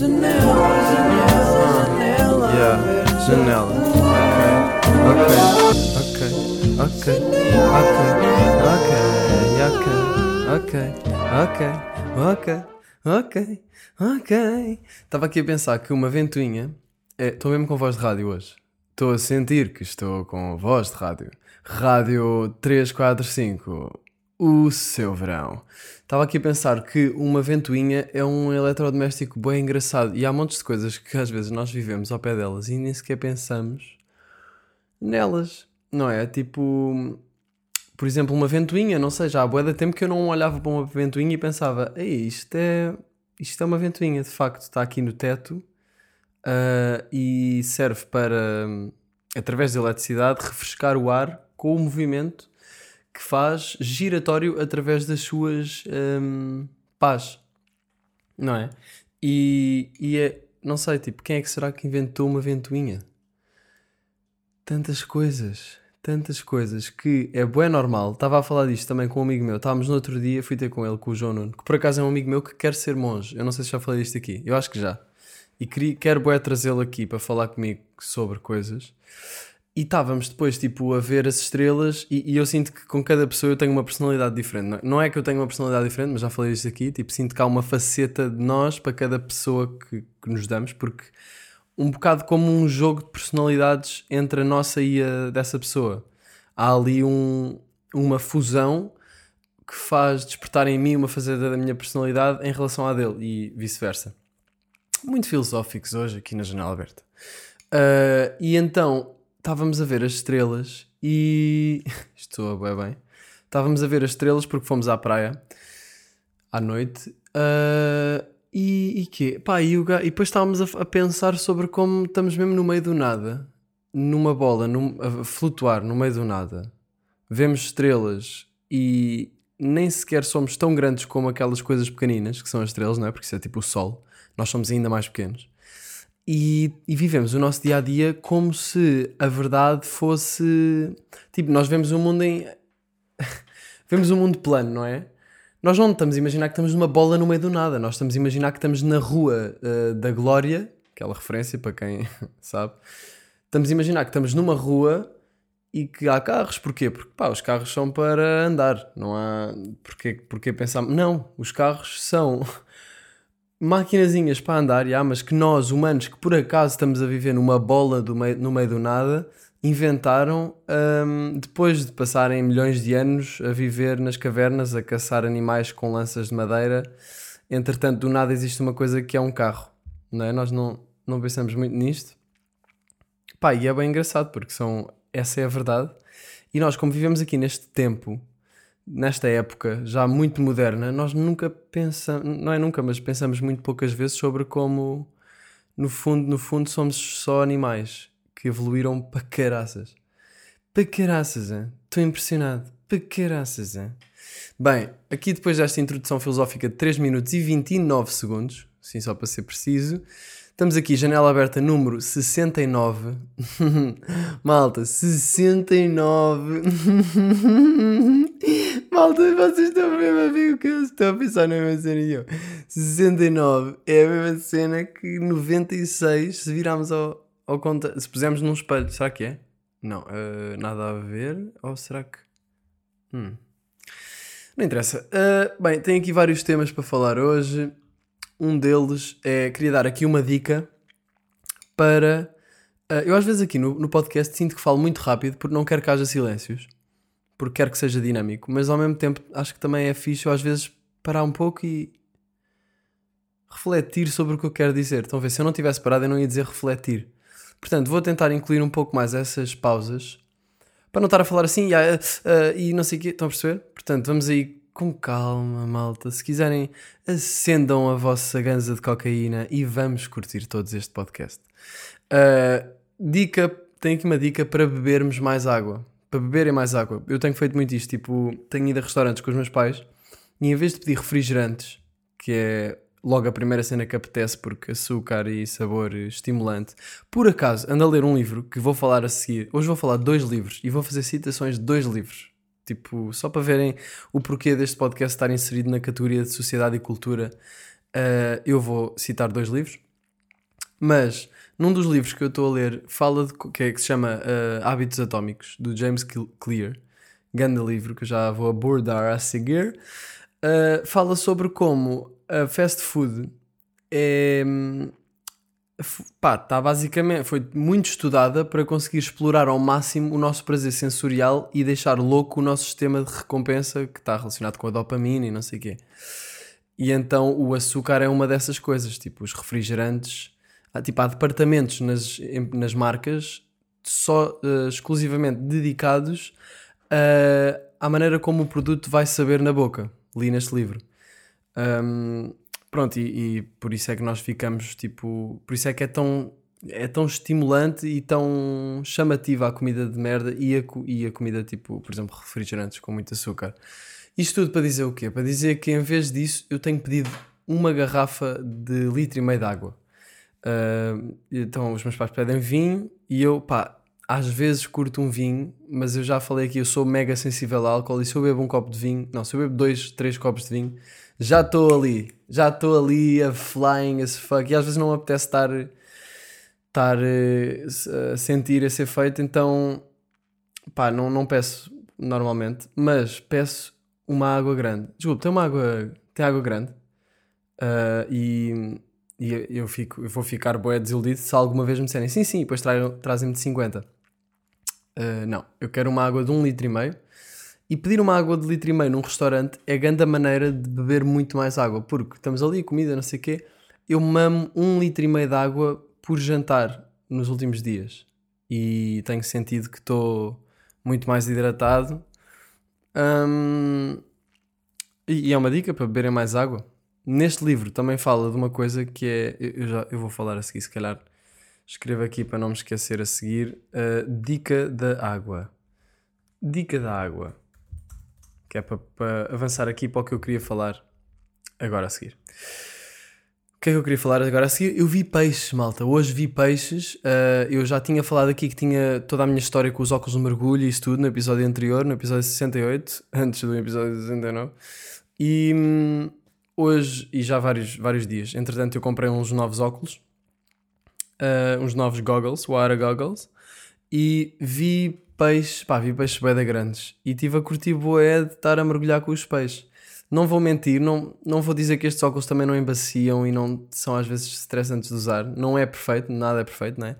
Janela, janela, janela. Yeah, janela. Ok, ok, ok, ok, ok, ok, ok, ok, ok. Estava aqui a pensar que uma ventoinha. Estou mesmo com voz de rádio hoje. Estou a sentir que estou com voz de rádio. Rádio 345. O seu verão. Estava aqui a pensar que uma ventoinha é um eletrodoméstico bem engraçado e há montes de coisas que às vezes nós vivemos ao pé delas e nem sequer pensamos nelas, não é? Tipo, por exemplo, uma ventoinha, não sei, já há bué de tempo que eu não olhava para uma ventoinha e pensava, ei, isto é, isto é uma ventoinha, de facto, está aqui no teto uh, e serve para, através da eletricidade, refrescar o ar com o movimento que faz giratório através das suas um, pás, não é? E, e é, não sei, tipo, quem é que será que inventou uma ventoinha? Tantas coisas, tantas coisas que é bem normal. Estava a falar disto também com um amigo meu. Estávamos no outro dia, fui ter com ele, com o João Nuno, que por acaso é um amigo meu que quer ser monge. Eu não sei se já falei disto aqui, eu acho que já. E queria, quero bué trazê-lo aqui para falar comigo sobre coisas. E estávamos depois, tipo, a ver as estrelas e, e, eu sinto que com cada pessoa eu tenho uma personalidade diferente. Não é que eu tenho uma personalidade diferente, mas já falei disto aqui, tipo, sinto que há uma faceta de nós para cada pessoa que, que nos damos, porque um bocado como um jogo de personalidades entre a nossa e a dessa pessoa. Há ali um, uma fusão que faz despertar em mim uma faceta da minha personalidade em relação à dele e vice-versa. Muito filosóficos hoje aqui na Janela Aberta. Uh, e então estávamos a ver as estrelas e. Estou a bem bem. Estávamos a ver as estrelas porque fomos à praia à noite. Uh, e, e quê? Pá, e, o, e depois estávamos a, a, pensar sobre como estamos mesmo no meio do nada, numa bola, num, a flutuar no meio do nada. Vemos estrelas e nem sequer somos tão grandes como aquelas coisas pequeninas que são as estrelas, não é? Porque isso é tipo o Sol. Nós somos ainda mais pequenos e, e, vivemos o nosso dia a dia como se a verdade fosse. Tipo, nós vemos o um mundo em. vemos o um mundo plano, não é? Nós não estamos a imaginar que estamos numa bola no meio do nada, nós estamos a imaginar que estamos na rua uh, da Glória, aquela referência para quem sabe. Estamos a imaginar que estamos numa rua e que há carros, porquê? Porque pá, os carros são para andar, não há. Porquê, porquê pensar. Não, os carros são maquinazinhas para andar, já, mas que nós, humanos, que por acaso estamos a viver numa bola meio, no meio do nada, inventaram um, depois de passarem milhões de anos a viver nas cavernas, a caçar animais com lanças de madeira. Entretanto, do nada existe uma coisa que é um carro, não é? Nós não, não pensamos muito nisto. Pá, e é bem engraçado porque são, essa é a verdade. E nós, como vivemos aqui neste tempo nesta época já muito moderna, nós nunca pensamos, não é nunca, mas pensamos muito poucas vezes sobre como no fundo, no fundo somos só animais que evoluíram para caraças. Para caraças, estou impressionado. Para caraças, hein? Bem, aqui depois desta introdução filosófica de 3 minutos e 29 segundos, sim, só para ser preciso, estamos aqui, janela aberta número 69. Malta, 69. Malta, vocês estão mesmo a ver o que eu estou a pensar na mesma cena e eu. 69 é a mesma cena que 96, se virarmos ao, ao conta, se pusermos num espelho, será que é? Não, uh, nada a ver, ou será que. Hum. Não interessa. Uh, bem, tenho aqui vários temas para falar hoje. Um deles é. Queria dar aqui uma dica para. Uh, eu às vezes aqui no, no podcast sinto que falo muito rápido porque não quero que haja silêncios porque quero que seja dinâmico, mas ao mesmo tempo acho que também é fixe às vezes parar um pouco e refletir sobre o que eu quero dizer. Estão a ver? Se eu não tivesse parado, eu não ia dizer refletir. Portanto, vou tentar incluir um pouco mais essas pausas para não estar a falar assim uh, uh, e não sei o quê. Estão a perceber? Portanto, vamos aí com calma, malta. Se quiserem, acendam a vossa ganza de cocaína e vamos curtir todos este podcast. Uh, dica, tenho aqui uma dica para bebermos mais água para beberem mais água. Eu tenho feito muito isto, tipo, tenho ido a restaurantes com os meus pais e em vez de pedir refrigerantes, que é logo a primeira cena que apetece porque açúcar e sabor estimulante, por acaso ando a ler um livro que vou falar a seguir. Hoje vou falar de dois livros e vou fazer citações de dois livros. Tipo, só para verem o porquê deste podcast estar inserido na categoria de sociedade e cultura, uh, eu vou citar dois livros. Mas num dos livros que eu estou a ler fala de que, é, que se chama eh, Hábitos Atómicos, do James Cl- Clear, grande livro que eu já vou abordar a seguir. eh, fala sobre como a fast food é. hum, Pá, está basicamente. Foi muito estudada para conseguir explorar ao máximo o nosso prazer sensorial e deixar louco o nosso sistema de recompensa que está relacionado com a dopamina e não sei o quê. E então o açúcar é uma dessas coisas, tipo os refrigerantes. Há, tipo, há departamentos nas, nas marcas só eh, exclusivamente dedicados a- à maneira como o produto vai saber na boca. Li neste livro. Ahm, pronto, e, e por isso é que nós ficamos tipo. Por isso é que é tão, é tão estimulante e tão chamativa a comida de merda e a, e a comida tipo, por exemplo, refrigerantes com muito açúcar. Isto tudo para dizer o quê? Para dizer que em vez disso eu tenho pedido uma garrafa de litro e meio de água. Ah, então os meus pais pedem vinho e eu, pá, às vezes curto um vinho, mas eu já falei aqui, eu sou mega sensível a álcool e se eu bebo um copo de vinho, não, se eu bebo dois, três copos de vinho, já estou ali, já estou ali a flying as fuck e às vezes não me apetece estar, estar eh, a sentir esse efeito, então pá, não, não peço normalmente, mas peço uma água grande. Desculpa, tem uma água, tem água grande Ah, e, e eu, fico, eu vou ficar bué desiludido se alguma vez me disserem sim, sim, depois tra- trazem-me de 50. Ah, não, eu quero uma água de um litro e meio e pedir uma água de litro e meio num restaurante é grande a maneira de beber muito mais água, porque estamos ali, comida, não sei o quê, eu mamo um litro e meio de água por jantar nos últimos dias e tenho sentido que estou muito mais hidratado. E, e é uma dica para beberem mais água. Neste livro também fala de uma coisa que é. Eu, já, eu vou falar a seguir, se calhar escrevo aqui para não me esquecer a seguir. a dica da água. Dica da água. Que é para, para avançar aqui para o que eu queria falar agora a seguir. O que é que eu queria falar agora a seguir? Eu vi peixes, malta. Hoje vi peixes. Ah, eu já tinha falado aqui que tinha toda a minha história com os óculos de mergulho e isso tudo no episódio anterior, no episódio 68, antes do episódio 69. E hum, hoje, e já vários, vários dias, entretanto, eu comprei uns novos óculos, ah, uns novos goggles, water goggles, e vi peixes, pá, vi peixes bem grandes. E tive a curtir boé de estar a mergulhar com os peixes. Não vou mentir, não, não vou dizer que estes óculos também não embaciam e não são às vezes estressantes de usar. Não é perfeito, nada é perfeito, não é?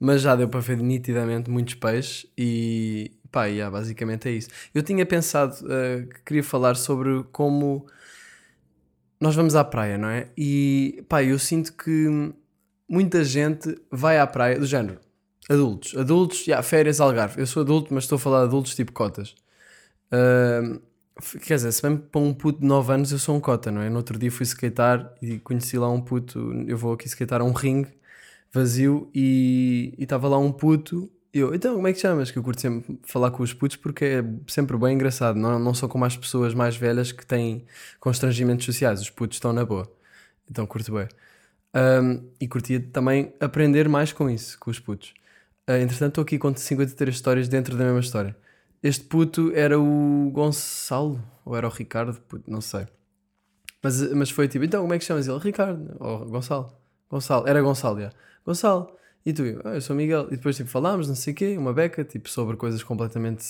Mas já deu para ver nitidamente muitos peixes e pá, yeah, basicamente é isso. Eu tinha pensado eh, que queria falar sobre como nós vamos à praia, não é? E pá, eu sinto que muita gente vai à praia, do género, adultos, adultos, yeah, férias Algarve. Eu sou adulto, mas estou a falar de adultos tipo cotas. F- quer dizer, se bem para um puto de 9 anos eu sou um cota, não é? No outro dia fui skatear e conheci lá um puto, eu vou aqui skatear a um ringue vazio e estava lá um puto. Eu, então, como é que chamas? Que eu curto sempre falar com os putos porque é sempre bem engraçado, não, não sou como as pessoas mais velhas que têm constrangimentos sociais, os putos estão na boa. Então curto bem. Um, e curtia também aprender mais com isso, com os putos. Uh, entretanto, estou aqui com 53 histórias dentro da mesma história. Este puto era o Gonçalo, ou era o Ricardo, puto, não sei. Mas, mas foi tipo, então como é que chamas ele? Ricardo, ou Gonçalo. Gonçalo, era Gonçalo, já. Gonçalo, e tu? Eu, "Ah, eu sou Miguel. E depois tipo, falámos, não sei o quê, uma beca, tipo, sobre coisas completamente,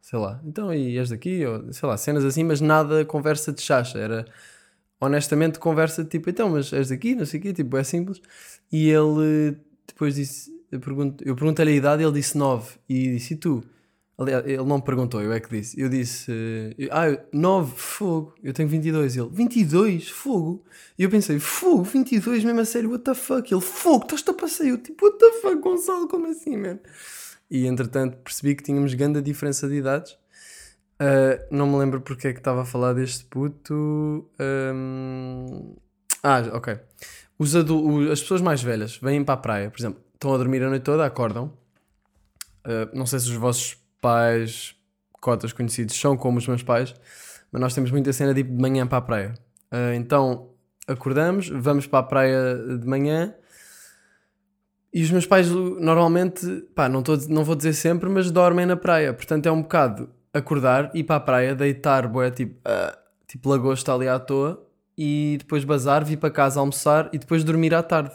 sei lá. Então, e és daqui? Ou, sei lá, cenas assim, mas nada conversa de chacha. Era, honestamente, conversa tipo, então, mas és daqui? Não sei o quê, tipo, é simples. E ele depois disse, eu, pergunto, perguntei-lhe a idade, ele disse 9. E disse, e tu? Aliás, ele não me perguntou, eu é que disse. Eu disse, eh, ah, 9, fogo. Eu tenho 22. Ele, 22, fogo. E eu pensei, fogo, 22, mesmo a sério, what the fuck? Ele, fogo, estás-te a passeio. Eu, tipo, what the fuck, Gonçalo, como assim, man? E entretanto percebi que tínhamos grande diferença de idades. Ah, não me lembro porque é que estava a falar deste puto. Ahm, Ah, ok. Os as pessoas mais velhas vêm para a praia, por exemplo, estão a dormir a noite toda, acordam. Ah, não sei se os vossos pais, cotas conhecidos, são como os meus pais, mas nós temos muita cena de ir de manhã para a praia. Ah, então acordamos, vamos para a praia de manhã. E os meus pais normalmente, pá, não, tô, não vou dizer sempre, mas dormem na praia. Portanto é um bocado acordar, ir para a praia, deitar, boé, tipo, ah, tipo lagosta ali à toa, e depois bazar, vir para casa almoçar e depois dormir à tarde.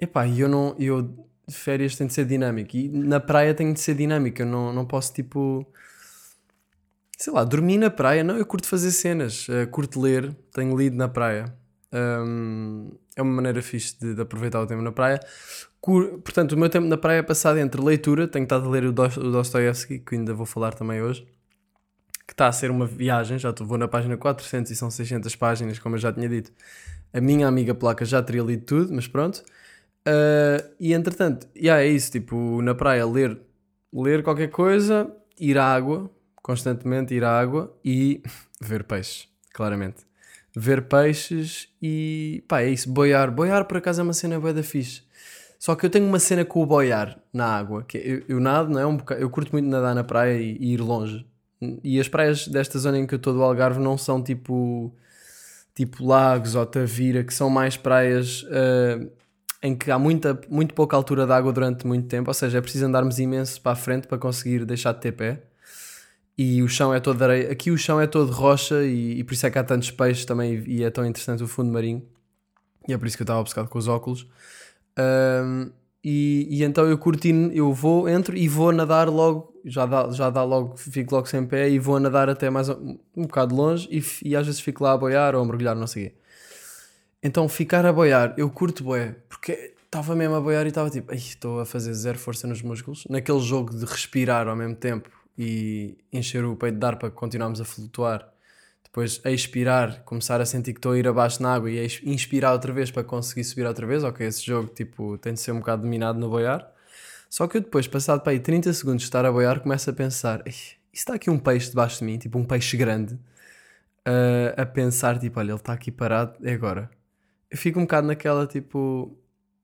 Epá, e eu não. Eu, férias tem de ser dinâmico. E na praia tem de ser dinâmico. Eu não, não posso, tipo. Sei lá, dormir na praia. Não, eu curto fazer cenas. eh, curto ler. Tenho lido na praia. Hum, é uma maneira fixe de, de aproveitar o tempo na praia. Cur- Portanto, o meu tempo na praia é passado entre leitura. Tenho estado a ler o, Dos- o Dostoevsky, que ainda vou falar também hoje. Que está a ser uma viagem. Já estou, vou na página 400 e são 600 páginas, como eu já tinha dito. A minha amiga Placa já teria lido tudo, mas pronto. Uh, e entretanto, yeah, é isso, tipo, na praia ler, ler qualquer coisa, ir à água, constantemente ir à água e ver peixes, claramente. Ver peixes e pá, é isso, boiar. Boiar por acaso é uma cena bué da fixe. Só que eu tenho uma cena com o boiar na água, que é- eu, eu nado, não é? Um boca- eu curto muito nadar na praia e, e ir longe. E as praias desta zona em que eu estou do Algarve não são tipo tipo Lagos ou Tavira, que são mais praias ah, em que há muita, muito pouca altura de água durante muito tempo, ou seja, é preciso andarmos imenso para a frente para conseguir deixar de ter pé. E o chão é todo areia. Aqui o chão é todo rocha e, e por isso é que há tantos peixes também e é tão interessante o fundo marinho. E é por isso que eu estava obcecado com os óculos. Ahm, e, e então eu curti, eu vou, entro e vou nadar logo, já dá, já dá logo, fico logo sem pé e vou nadar até mais um, um bocado longe e, e às vezes fico lá a boiar ou a mergulhar, não sei o quê. Então ficar a boiar, eu curto boé, porque estava mesmo a boiar e estava tipo, "Ai, estou a fazer zero força nos músculos. Naquele jogo de respirar ao mesmo tempo e encher o peito de ar para continuarmos a flutuar. Depois a expirar, começar a sentir que estou a ir abaixo na água e a inspirar outra vez para conseguir subir outra vez. Ok, esse jogo tipo, tem de ser um bocado dominado no boiar. Só que eu depois, passado para aí 30 segundos de estar a boiar, começo a pensar: "Ei, e está aqui um peixe debaixo de mim, tipo um peixe grande, a- a pensar, tipo, olha, ele está aqui parado, é agora. Eu fico um bocado naquela, tipo,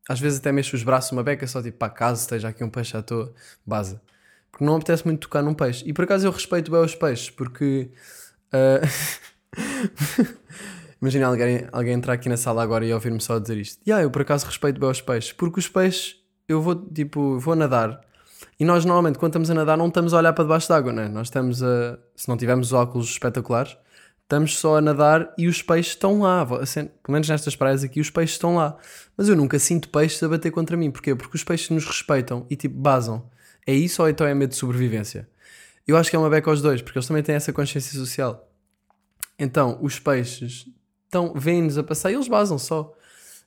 às vezes até mexo os braços uma beca, só tipo, pá, caso esteja aqui um peixe à toa, baza. Porque não apetece muito tocar num peixe. E por acaso eu respeito bem os peixes, porque. ah, Imagina alguém, alguém entrar aqui na sala agora e ouvir-me só dizer isto. Yeah, eu por acaso respeito bem os peixes, porque os peixes, eu vou, tipo, vou nadar. E nós normalmente, quando estamos a nadar, não estamos a olhar para debaixo d'água, né? Nós estamos a. Se não tivermos óculos espetaculares, estamos só a nadar e os peixes estão lá. Assim, Pelo menos nestas praias aqui, os peixes estão lá. Mas eu nunca sinto peixes a bater contra mim. Porquê? Porque os peixes nos respeitam e tipo basam. É isso ou então é medo de sobrevivência? Eu acho que é uma beca aos dois, porque eles também têm essa consciência social. Então, os peixes vêm-nos a passar e eles basam só.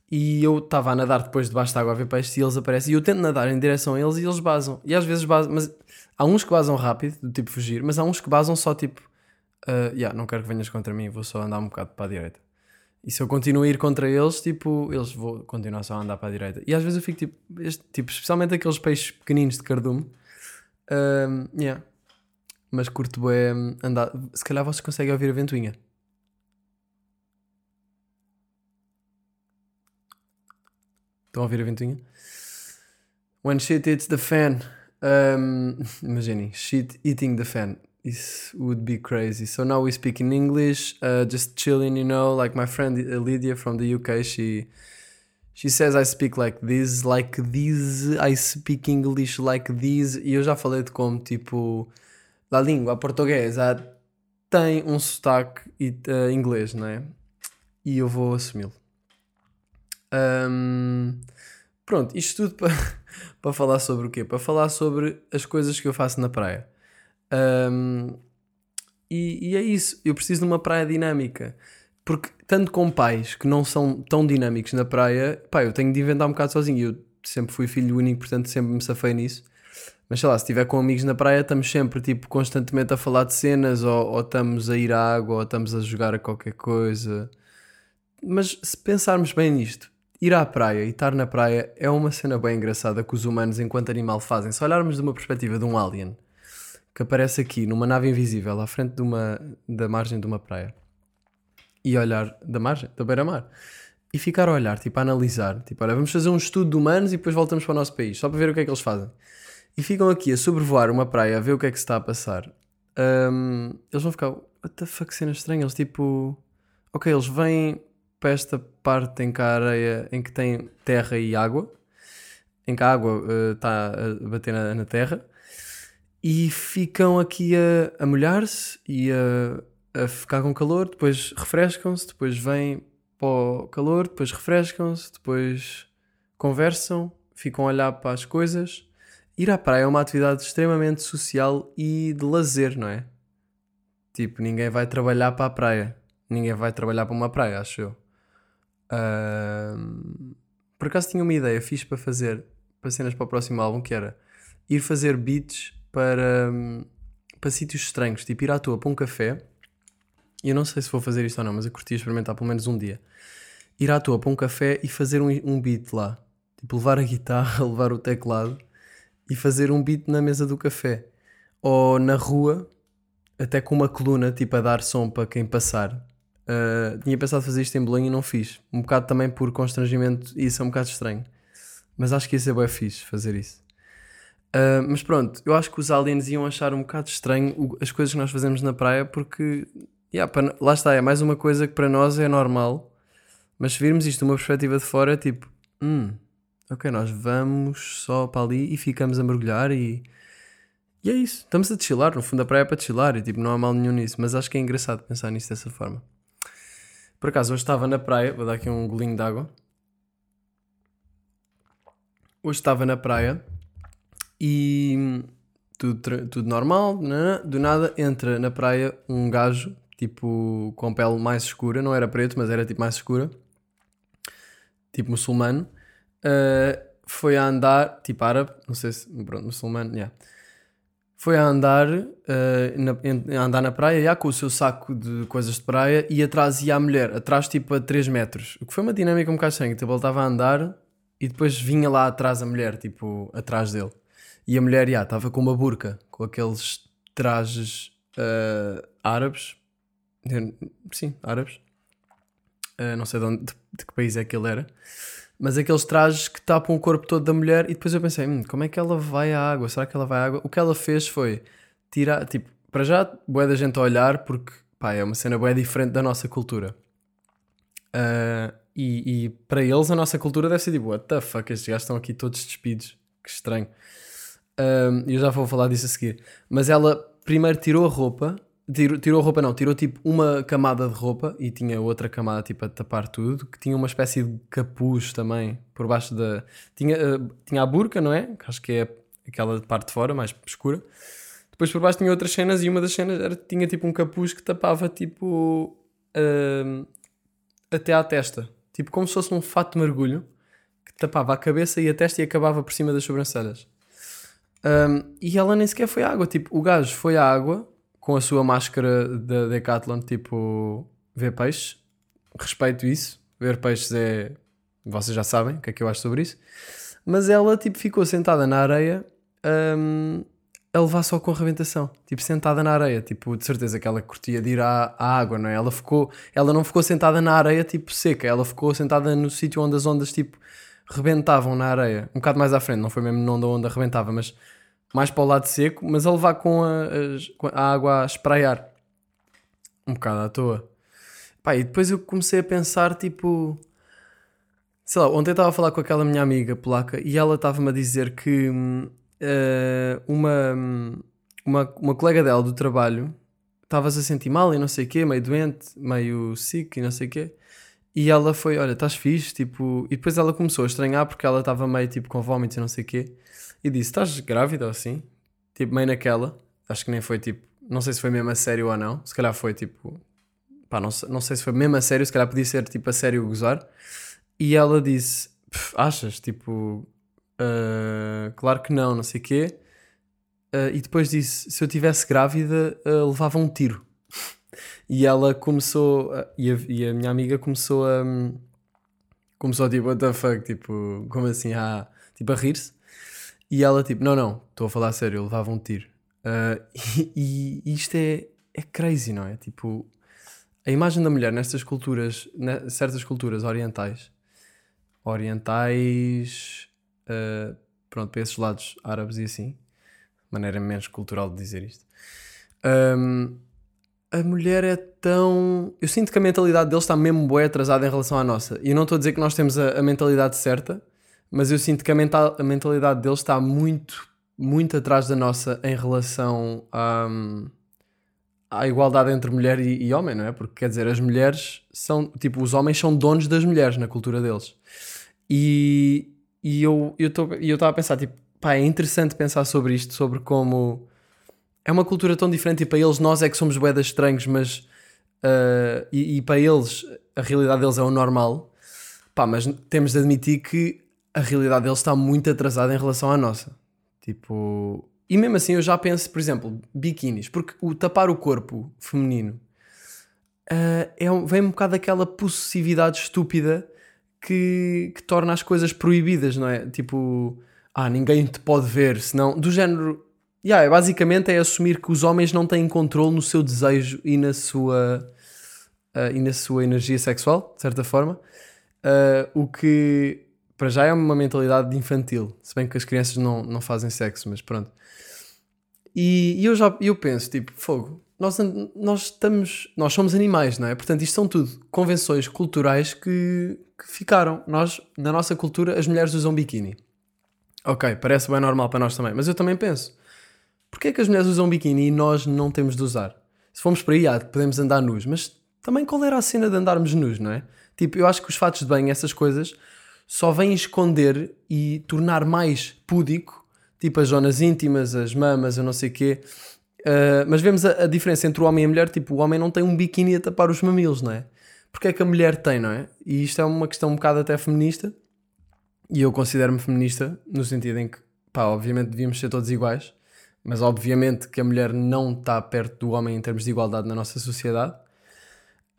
E eu estava a nadar depois debaixo da água a ver peixes e eles aparecem. E eu tento nadar em direção a eles e eles basam. E às vezes basam, mas há uns que basam rápido, do tipo fugir, mas há uns que basam só tipo, ah, yeah, não quero que venhas contra mim, vou só andar um bocado para a direita. E se eu continuo a ir contra eles, tipo, eles vão continuar só a andar para a direita. E às vezes eu fico tipo, este, tipo especialmente aqueles peixes pequeninos de cardume, ah, yeah. mas curto bem andar. Se calhar vocês conseguem ouvir a ventoinha. Estão a ouvir a ventoinha? When shit hits the fan. Um, imaginem, shit eating the fan. This would be crazy. So now we speak in English, uh, just chilling, you know. Like my friend uh, Lydia from the UK, she she says I speak like this, like this. I speak English like this. E eu já falei de como, tipo, a língua portuguesa tem um sotaque uh, inglês, não é? E eu vou assumi-lo. Um, pronto, isto tudo para, para falar sobre o quê? Para falar sobre as coisas que eu faço na praia. Um, e, e é isso, eu preciso de uma praia dinâmica. Porque tanto com pais que não são tão dinâmicos na praia, pá, eu tenho de inventar um bocado sozinho. Eu sempre fui filho único, portanto sempre me safei nisso. Mas sei lá, se estiver com amigos na praia, estamos sempre tipo constantemente a falar de cenas, ou, ou estamos a ir à água, ou estamos a jogar a qualquer coisa. Mas se pensarmos bem nisto, ir à praia e estar na praia é uma cena bem engraçada que os humanos, enquanto animal, fazem. Se olharmos de uma perspectiva de um alien que aparece aqui numa nave invisível à frente de uma, da margem de uma praia e olhar da margem, da beira-mar e ficar a olhar, tipo a analisar, tipo, olha, vamos fazer um estudo de humanos e depois voltamos para o nosso país, só para ver o que é que eles fazem. E ficam aqui a sobrevoar uma praia a ver o que é que se está a passar. Ahm, eles vão ficar, what the fuck, cena estranha. Eles tipo, ok, eles vêm para esta parte em que a areia, em que tem terra e água, em que a água eh, está a bater na, na terra, e ficam aqui a, a molhar-se e a, a ficar com calor, depois refrescam-se, depois vêm para o calor, depois refrescam-se, depois conversam, ficam a olhar para as coisas. Ir à praia é uma atividade extremamente social e de lazer, não é? Tipo, ninguém vai trabalhar para a praia. Ninguém vai trabalhar para uma praia, acho eu. Ahm, por acaso tinha uma ideia fixe para fazer para cenas para o próximo álbum que era ir fazer beats para, hum, para sítios estranhos, tipo ir à toa para um café. E eu não sei se vou fazer isto ou não, mas eu curti experimentar pelo menos um dia. Ir à toa para um café e fazer um, um beat lá. Tipo, levar a guitarra, levar o teclado e fazer um beat na mesa do café. Ou na rua, até com uma coluna, tipo a dar som para quem passar. Uh, tinha pensado fazer isto em Belém e não fiz. Um bocado também por constrangimento e isso é um bocado estranho. Mas acho que ia ser bem fixe fazer isso. Uh, mas pronto, eu acho que os aliens iam achar um bocado estranho o- as coisas que nós fazemos na praia porque, yeah, para- lá está, é mais uma coisa que para nós é normal. Mas se virmos isto de uma perspectiva de fora, é tipo, hum, ok, nós vamos só para ali e ficamos a mergulhar e. E é isso, estamos a chilar, no fundo a praia é para chilar e tipo, não há mal nenhum nisso, mas acho que é engraçado pensar nisso dessa forma. Por acaso, hoje estava na praia, vou dar aqui um golinho de água. Hoje estava na praia e tudo, tudo normal, nanã, do nada entra na praia um gajo, tipo, com pele mais escura, não era preto, mas era tipo mais escura, tipo muçulmano, uh, foi a andar, tipo árabe, não sei se, pronto, muçulmano, yeah. Foi a andar, eh, na, a andar na praia, já, com o seu saco de coisas de praia, e atrás ia a mulher, atrás tipo a 3 metros. O que foi uma dinâmica um bocado estranha. Tipo, ele estava a andar e depois vinha lá atrás a mulher, tipo, atrás dele. E a mulher, já, estava com uma burca, com aqueles trajes eh, árabes. Sim, árabes. Eh, não sei de, onde, de, de que país é que ele era. Mas aqueles trajes que tapam o corpo todo da mulher. E depois eu pensei, "Hum, como é que ela vai à água? Será que ela vai à água? O que ela fez foi tirar, tipo, para já, boé da gente a olhar, porque, pá, é uma cena boé diferente da nossa cultura. Ah, e, e para eles a nossa cultura deve ser tipo, what the fuck, estes gajos estão aqui todos despidos. Que estranho. E eu já vou falar disso a seguir. Mas ela primeiro tirou a roupa, tirou, tirou a roupa não, tirou tipo uma camada de roupa e tinha outra camada tipo a tapar tudo, que tinha uma espécie de capuz também por baixo da. Tinha, uh, tinha a burca, não é? Que acho que é aquela parte de fora, mais escura. Depois por baixo tinha outras cenas e uma das cenas era, tinha tipo um capuz que tapava tipo um, até à testa. Tipo como se fosse um fato de mergulho que tapava a cabeça e a testa e acabava por cima das sobrancelhas. Um, e ela nem sequer foi à água. Tipo, o gajo foi à água com a sua máscara da Decathlon, tipo, ver peixes. Respeito isso. Ver peixes é. Vocês já sabem o que é que eu acho sobre isso. Mas ela, tipo, ficou sentada na areia um, a levar só com arrebentação. Tipo, sentada na areia. Tipo, de certeza que ela curtia de ir à, à água, não é? Ela, ficou, ela não ficou sentada na areia, tipo, seca. Ela ficou sentada no sítio onde as ondas, tipo, rebentavam na areia. Um bocado mais à frente, não foi mesmo onde a onda rebentava, mas mais para o lado seco, mas a levar com a, a água a espraiar. Um bocado à toa. Pá, e depois eu comecei a pensar, tipo... Sei lá, ontem estava a falar com aquela minha amiga polaca e ela estava-me a dizer que eh, uma, uma, uma colega dela do trabalho estava-se a sentir mal e não sei o quê, meio doente, meio sick e não sei o quê. E ela foi, olha, estás fixe, tipo... E depois ela começou a estranhar porque ela estava meio, tipo, com vómitos e não sei o quê. E disse, estás grávida ou assim? Tipo, meio naquela. Acho que nem foi, tipo... Não sei se foi mesmo a sério ou não. Se calhar foi, tipo... Pá, não, não sei se foi mesmo a sério. Se calhar podia ser, tipo, a sério gozar. E ela disse, "Pff, achas? Tipo... "Ah, claro que não, não sei o quê. Ah, e depois disse, se eu tivesse grávida, ah, levava um tiro. E ela começou, a- e, a, e a minha amiga começou a. hum, Começou tipo, what the fuck, tipo, como assim, ah, tipo a rir-se. E ela tipo, não, não, estou a falar a sério, eu levava um tiro. Ah, e, e isto é, é crazy, não é? Tipo, a imagem da mulher nestas culturas, certas culturas orientais, orientais, ah, pronto, para esses lados árabes e assim, maneira menos cultural de dizer isto. Ahm, a mulher é tão. Eu sinto que a mentalidade deles está mesmo bué atrasada em relação à nossa. E eu não estou a dizer que nós temos a, a mentalidade certa, mas eu sinto que a, mental, a mentalidade deles está muito, muito atrás da nossa em relação à, à igualdade entre mulher e, e homem, não é? Porque quer dizer, as mulheres são. Tipo, os homens são donos das mulheres na cultura deles. E, e eu eu tô- e eu estava a pensar, tipo, pá, é interessante pensar sobre isto, sobre como é uma cultura tão diferente e para eles nós é que somos boedas estranhos, mas ah, e, e para eles a realidade deles é o normal. Pá, mas temos de admitir que a realidade deles está muito atrasada em relação à nossa. Tipo, e mesmo assim eu já penso, por exemplo, biquínis, porque o tapar o corpo feminino ah, é, um- vem um bocado daquela possessividade estúpida que, que torna as coisas proibidas, não é? Tipo, ah, ninguém te pode ver, senão, do género. Yeah, basicamente é assumir que os homens não têm controle no seu desejo e na sua, ah, e na sua energia sexual, de certa forma. Ah, o que para já é uma mentalidade infantil, se bem que as crianças não, não fazem sexo, mas pronto. E, e eu já eu penso, tipo, fogo, nós, nós estamos, nós somos animais, não é? Portanto, isto são tudo convenções culturais que, que ficaram. Nós, na nossa cultura, as mulheres usam biquíni. Ok, parece bem normal para nós também, mas eu também penso, porquê é que as mulheres usam biquíni e nós não temos de usar? Se formos para aí, ah, podemos andar nus, mas também qual era a cena de andarmos nus, não é? Tipo, eu acho que os fatos de banho, essas coisas, só vêm esconder e tornar mais púdico, tipo as zonas íntimas, as mamas, eu não sei o quê. Uh, mas vemos a, a diferença entre o homem e a mulher, tipo, o homem não tem um biquíni a tapar os mamilos, não é? Porque é que a mulher tem, não é? E isto é uma questão um bocado até feminista, e eu considero-me feminista, no sentido em que, pá, obviamente devíamos ser todos iguais, mas obviamente que a mulher não está perto do homem em termos de igualdade na nossa sociedade.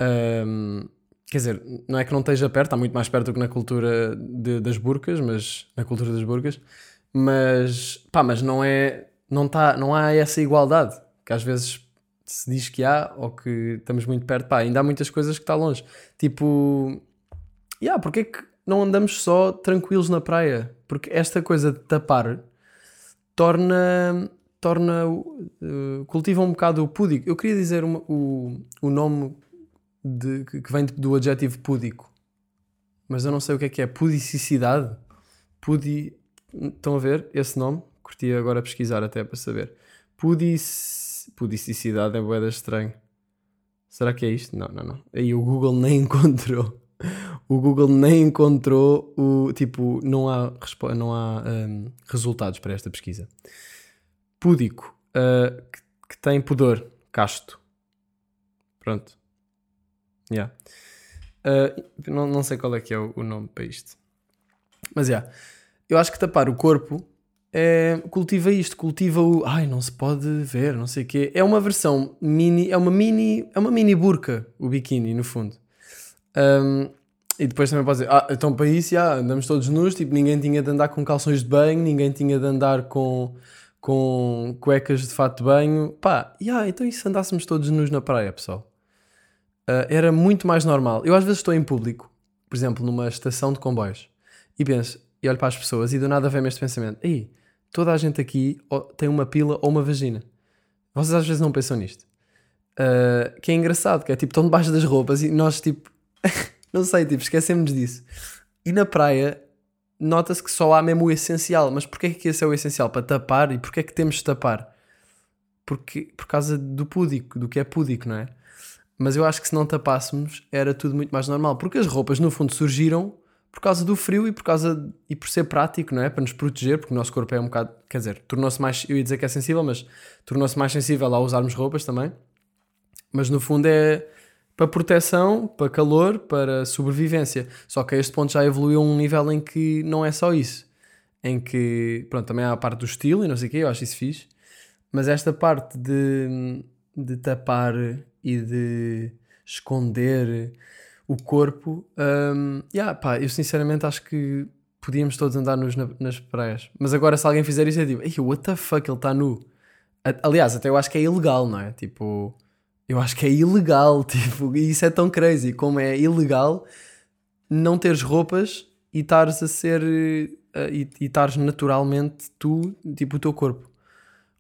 Um, quer dizer, não é que não esteja perto, está muito mais perto do que na cultura de- das burcas, mas na cultura das burcas, mas pá, mas não é, não tá, não há essa igualdade que às vezes se diz que há ou que estamos muito perto, pá, ainda há muitas coisas que está longe. Tipo, yeah, porque é que não andamos só tranquilos na praia? Porque esta coisa de tapar torna torna uh, cultiva um bocado o púdico. Eu queria dizer uma- o, o nome de, que vem do adjetivo púdico, mas eu não sei o que é que é. Pudicidade? Pudi. Estão a ver esse nome? Curti agora pesquisar até para saber. Pudic... Pudicidade é boeda estranho. Será que é isto? Não, não, não. Aí o Google nem encontrou. O Google nem encontrou o tipo, não há, não há hum, resultados para esta pesquisa. Púdico, uh, que, que tem pudor, casto. Pronto. Yeah. Uh, não, não sei qual é que é o, o nome para isto. Mas yeah. eu acho que tapar o corpo é, cultiva isto, cultiva o ai, não se pode ver, não sei o quê. É uma versão mini, é uma mini, é uma mini burca, o biquíni, no fundo. Um, e depois também pode dizer, ah, então para isso, já, andamos todos nus, tipo, ninguém tinha de andar com calções de banho, ninguém tinha de andar com, com cuecas de fato de banho. Pá, já, então e se andássemos todos nus na praia, pessoal? Ah, era muito mais normal. Eu às vezes estou em público, por exemplo, numa estação de comboios, e penso, e olho para as pessoas e do nada vem-me este pensamento, ei, toda a gente aqui tem uma pila ou uma vagina. Vocês às vezes não pensam nisto. Ah, que é engraçado, que é tipo, estão debaixo das roupas e nós tipo, não sei, tipo, esquecemos disso. E na praia nota-se que só há mesmo o essencial. Mas porquê é que esse é o essencial? Para tapar? E porquê é que temos de tapar? Porque, por causa do púdico, do que é púdico, não é? Mas eu acho que se não tapássemos era tudo muito mais normal. Porque as roupas, no fundo, surgiram por causa do frio e por causa e por ser prático, não é? Para nos proteger, porque o nosso corpo é um bocado, quer dizer, tornou-se mais, eu ia dizer que é sensível, mas tornou-se mais sensível ao usarmos roupas também. Mas no fundo é para proteção, para calor, para sobrevivência. Só que a este ponto já evoluiu a um nível em que não é só isso. Em que, pronto, também há a parte do estilo e não sei o quê, eu acho isso fixe. Mas esta parte de, de tapar e de esconder o corpo, hum, yeah, pá, eu sinceramente acho que podíamos todos andar nus na- nas praias. Mas agora se alguém fizer isso é tipo, "Ei, what the fuck, ele está nu. Aliás, até eu acho que é ilegal, não é? Tipo, eu acho que é ilegal, tipo, e isso é tão crazy, como é ilegal não teres roupas e estares a ser eh, e estares naturalmente tu, tipo o teu corpo.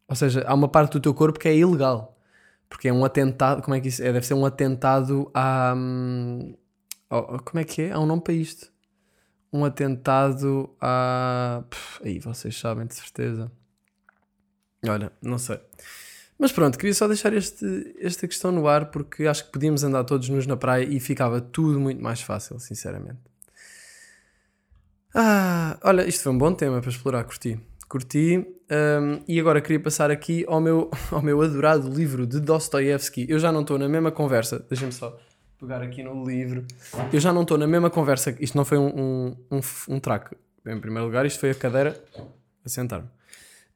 Ou seja, há uma parte do teu corpo que é ilegal. Porque é um atentado, como é que isso é? Deve ser um atentado a. hum, como é que é? Há um nome para isto. Um atentado a. Aí vocês sabem de certeza. Olha, não sei. Mas pronto, queria só deixar este, esta questão no ar porque acho que podíamos andar todos nus na praia e ficava tudo muito mais fácil, sinceramente. Ah, olha, isto foi um bom tema para explorar, curti. Curti. hum, e agora queria passar aqui ao meu, ao meu adorado livro de Dostoevsky. Eu já não estou na mesma conversa. Deixa-me só pegar aqui no livro. Eu já não estou na mesma conversa. Isto não foi um, um, um, um track. Em primeiro lugar, isto foi a cadeira a sentar-me.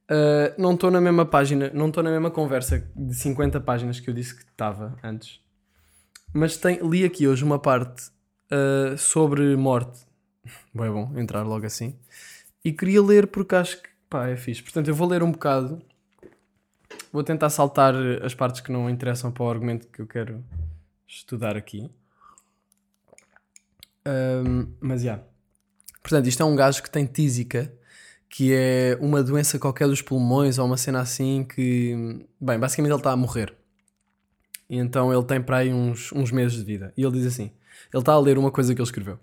Uh, não estou na mesma página, não estou na mesma conversa de 50 páginas que eu disse que estava antes. Mas tem, li aqui hoje uma parte uh, sobre morte. Bem, é bom entrar logo assim. E queria ler porque acho que pá, é fixe. Portanto, eu vou ler um bocado. Vou tentar saltar as partes que não interessam para o argumento que eu quero estudar aqui. Um, mas já. Portanto, isto é um gajo que tem tísica, que é uma doença qualquer dos pulmões ou uma cena assim que. Bem, basicamente ele está a morrer. E então ele tem para aí uns, uns meses de vida. E ele diz assim: ele está a ler uma coisa que ele escreveu.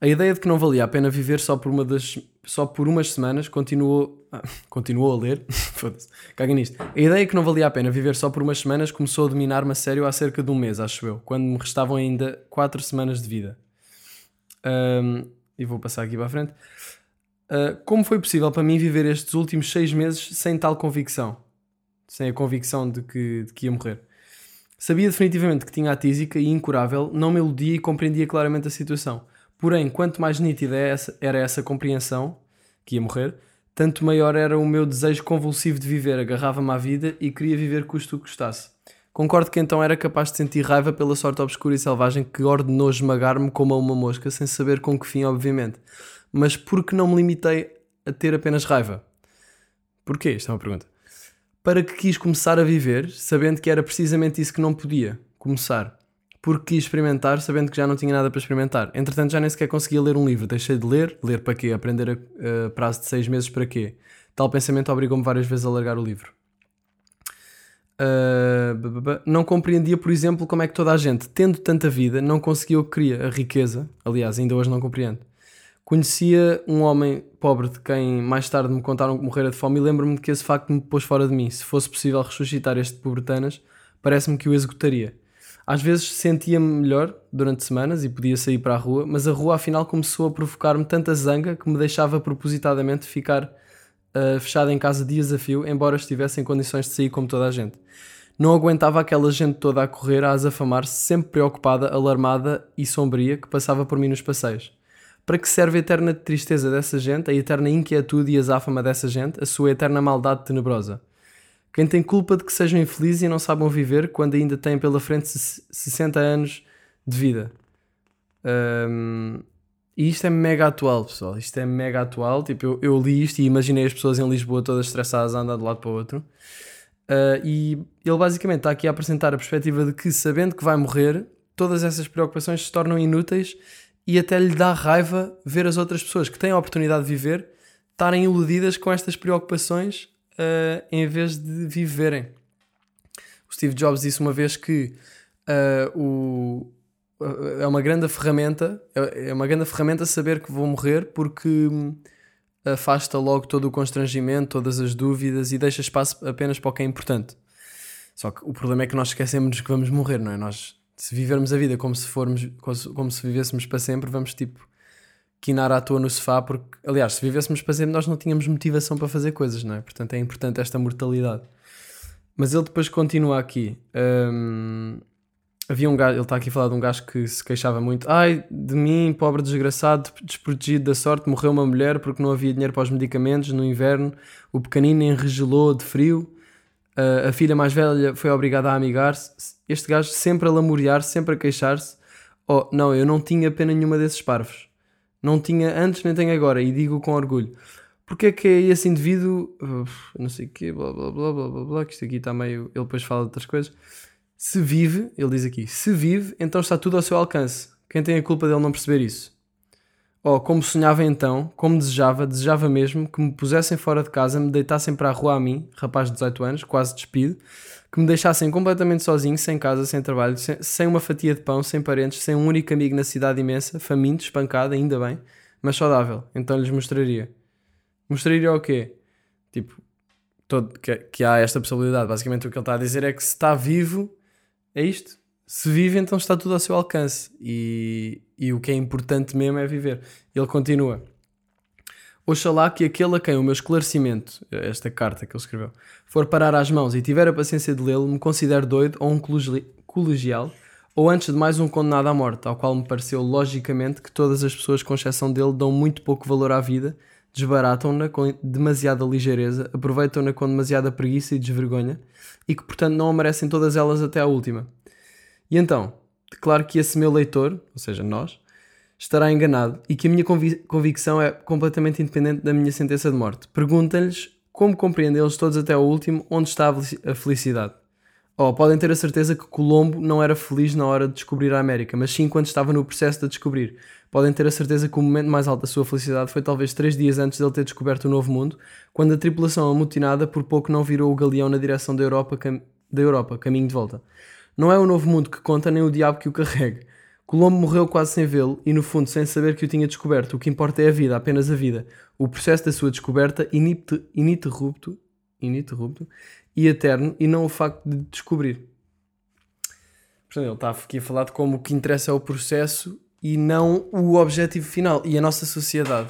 A ideia de que não valia a pena viver só por, uma das, só por umas semanas continuou, ah, continuou a ler. Foda-se, caga nisto. A ideia de que não valia a pena viver só por umas semanas começou a dominar-me a sério há cerca de um mês, acho eu, quando me restavam ainda quatro semanas de vida. Ahm, e vou passar aqui para a frente. Ah, como foi possível para mim viver estes últimos seis meses sem tal convicção? Sem a convicção de que, de que ia morrer. Sabia definitivamente que tinha a tísica e incurável, não me iludia e compreendia claramente a situação. Porém, quanto mais nítida é era essa compreensão, que ia morrer, tanto maior era o meu desejo convulsivo de viver, agarrava-me à vida e queria viver custo o que custasse. Concordo que então era capaz de sentir raiva pela sorte obscura e selvagem que ordenou esmagar-me como a uma mosca, sem saber com que fim, obviamente. Mas por que não me limitei a ter apenas raiva? Porquê? Isto é uma pergunta. Para que quis começar a viver, sabendo que era precisamente isso que não podia começar. Porque quis experimentar, sabendo que já não tinha nada para experimentar. Entretanto, já nem sequer conseguia ler um livro. Deixei de ler. Ler para quê? Aprender a, a prazo de seis meses para quê? Tal pensamento obrigou-me várias vezes a largar o livro. Uh, não compreendia, por exemplo, como é que toda a gente, tendo tanta vida, não conseguia o que queria, a riqueza. Aliás, ainda hoje não compreendo. Conhecia um homem pobre de quem mais tarde me contaram que morrera de fome e lembro-me de que esse facto me pôs fora de mim. Se fosse possível ressuscitar este pobretanas, parece-me que o executaria. Às vezes sentia-me melhor durante semanas e podia sair para a rua, mas a rua afinal começou a provocar-me tanta zanga que me deixava propositadamente ficar uh, fechado em casa dias a fio, embora estivesse em condições de sair como toda a gente. Não aguentava aquela gente toda a correr, a azafamar-se, sempre preocupada, alarmada e sombria, que passava por mim nos passeios. Para que serve a eterna tristeza dessa gente, a eterna inquietude e azáfama dessa gente, a sua eterna maldade tenebrosa? Quem tem culpa de que sejam infelizes e não saibam viver quando ainda têm pela frente se- 60 anos de vida? Ahm, e isto é mega atual, pessoal. Isto é mega atual. Tipo, eu, eu li isto e imaginei as pessoas em Lisboa todas estressadas a andar de um lado para o outro. Ah, e ele basicamente está aqui a apresentar a perspectiva de que, sabendo que vai morrer, todas essas preocupações se tornam inúteis e até lhe dá raiva ver as outras pessoas que têm a oportunidade de viver estarem iludidas com estas preocupações ah, em vez de viverem. O Steve Jobs disse uma vez que ah, o, é uma grande ferramenta, é é uma grande ferramenta saber que vou morrer porque hum, afasta logo todo o constrangimento, todas as dúvidas e deixa espaço apenas para o que é importante. Só que o problema é que nós esquecemos que vamos morrer, não é? Nós, se vivermos a vida como se formos, como se- vivêssemos para sempre, vamos tipo quinar à toa no sofá, porque, aliás, se vivêssemos para sempre, nós não tínhamos motivação para fazer coisas, não é? Portanto, é importante esta mortalidade. Mas ele depois continua aqui. Hum, havia um gajo, ele está aqui a falar de um gajo que se queixava muito. Ai, de mim, pobre desgraçado, desprotegido da sorte, morreu uma mulher porque não havia dinheiro para os medicamentos no inverno. O pequenino enregelou de frio. Uh, a filha mais velha foi obrigada a amigar-se. Este gajo sempre a lamorear-se, sempre a queixar-se. Oh, não, eu não tinha pena nenhuma desses parvos. Não tinha antes nem tenho agora, e digo com orgulho. Porque é que é esse indivíduo, uf, não sei o quê, blá blá blá blá blá blá, que isto aqui está meio. Ele depois fala de outras coisas. Se vive, ele diz aqui, se vive, então está tudo ao seu alcance. Quem tem a culpa dele não perceber isso? Oh, como sonhava então, como desejava, desejava mesmo que me pusessem fora de casa, me deitassem para a rua a mim, rapaz de 18 anos, quase despido, que me deixassem completamente sozinho, sem casa, sem trabalho, sem, sem uma fatia de pão, sem parentes, sem um único amigo na cidade imensa, faminto, espancado, ainda bem, mas saudável. Então lhes mostraria. Mostraria o quê? Tipo, todo, que, que há esta possibilidade. Basicamente o que ele está a dizer é que se está vivo, é isto. Se vive, então está tudo ao seu alcance. E, e o que é importante mesmo é viver. Ele continua. Oxalá que aquele a quem o meu esclarecimento, esta carta que ele escreveu, for parar às mãos e tiver a paciência de lê-lo, me considere doido ou um colegi- colegial, ou antes de mais um condenado à morte, ao qual me pareceu logicamente que todas as pessoas, com exceção dele, dão muito pouco valor à vida, desbaratam-na com demasiada ligeireza, aproveitam-na com demasiada preguiça e desvergonha, e que portanto não a merecem todas elas até à última. E então, declaro que esse meu leitor, ou seja, nós, estará enganado e que a minha convi- convicção é completamente independente da minha sentença de morte. Pergunta-lhes como compreendem eles todos até ao último onde está a felici- a felicidade. Oh, podem ter a certeza que Colombo não era feliz na hora de descobrir a América, mas sim quando estava no processo de a descobrir. Podem ter a certeza que o momento mais alto da sua felicidade foi talvez três dias antes de ele ter descoberto o Novo Mundo, quando a tripulação amotinada por pouco não virou o galeão na direção da Europa, da Europa caminho de volta. Não é o Novo Mundo que conta, nem o diabo que o carregue. Colombo morreu quase sem vê-lo e, no fundo, sem saber que o tinha descoberto. O que importa é a vida, apenas a vida. O processo da sua descoberta ininterrupto, ininterrupto e eterno, e não o facto de descobrir. Portanto, ele está aqui a falar de como o que interessa é o processo e não o objetivo final. E a nossa sociedade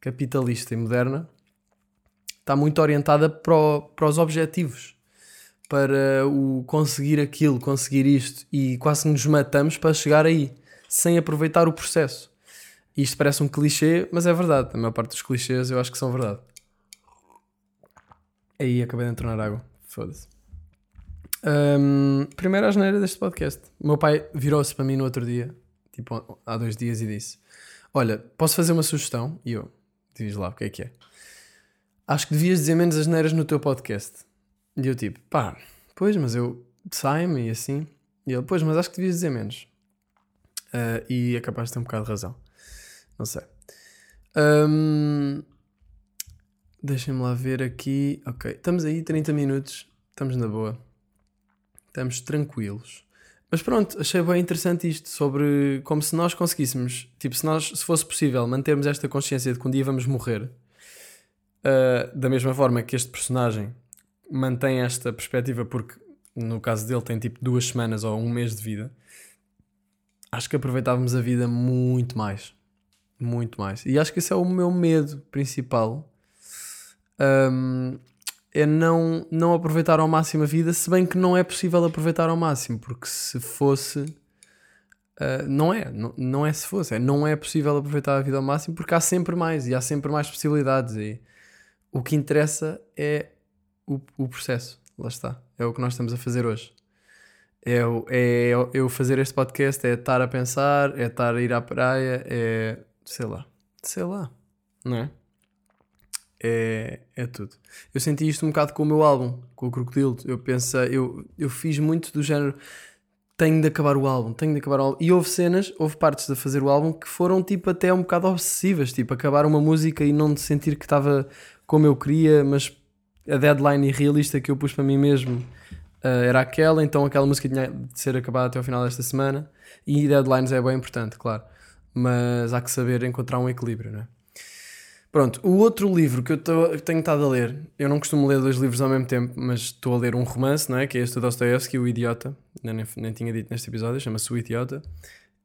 capitalista e moderna está muito orientada para, o- para os objetivos, para o conseguir aquilo, conseguir isto, e quase nos matamos para chegar aí, sem aproveitar o processo. Isto parece um clichê, mas é verdade. A maior parte dos clichês eu acho que são verdade. Aí acabei de entornar água. Foda-se. Hum, primeira asneira deste podcast. O meu pai virou-se para mim no outro dia, tipo há dois dias, e disse: Olha, posso fazer uma sugestão? E eu, diz lá o que é que é. Acho que devias dizer menos asneiras no teu podcast. E eu, tipo, pá, pois, mas eu saio-me e assim. E ele, pois, mas acho que devias dizer menos. Ah, e é capaz de ter um bocado de razão. Não sei. Hum, Deixem-me lá ver aqui. Ok, estamos aí 30 minutos. Estamos na boa. Estamos tranquilos. Mas pronto, achei bem interessante isto sobre como se nós conseguíssemos, tipo, se nós, se fosse possível, mantermos esta consciência de que um dia vamos morrer, ah, da mesma forma que este personagem mantém esta perspectiva, porque no caso dele tem tipo duas semanas ou um mês de vida, acho que aproveitávamos a vida muito mais. Muito mais. E acho que esse é o meu medo principal. Hum, é não, não aproveitar ao máximo a vida, se bem que não é possível aproveitar ao máximo, porque se fosse. ah, não é, não, não é se fosse, é não é possível aproveitar a vida ao máximo porque há sempre mais e há sempre mais possibilidades. E o que interessa é o, o processo, lá está. É o que nós estamos a fazer hoje. É, o- é eu fazer este podcast, é estar a pensar, é estar a ir à praia, é sei lá, sei lá, não é? É, é tudo. Eu senti isto um bocado com o meu álbum, com o Crocodilo. Eu penso, eu, eu fiz muito do género. Tenho de acabar o álbum, tenho de acabar o álbum. E houve cenas, houve partes de fazer o álbum que foram tipo até um bocado obsessivas, tipo acabar uma música e não sentir que estava como eu queria, mas a deadline irrealista que eu pus para mim mesmo ah, era aquela, então aquela música tinha de ser acabada até ao final desta semana. E deadlines é bem importante, claro, mas há que saber encontrar um equilíbrio, não é? Pronto, o outro livro que eu tô- tenho estado a ler, eu não costumo ler dois livros ao mesmo tempo, mas estou a ler um romance, não é? Que é este do Dostoevsky, O Idiota, nem, nem tinha dito neste episódio, chama-se O Idiota.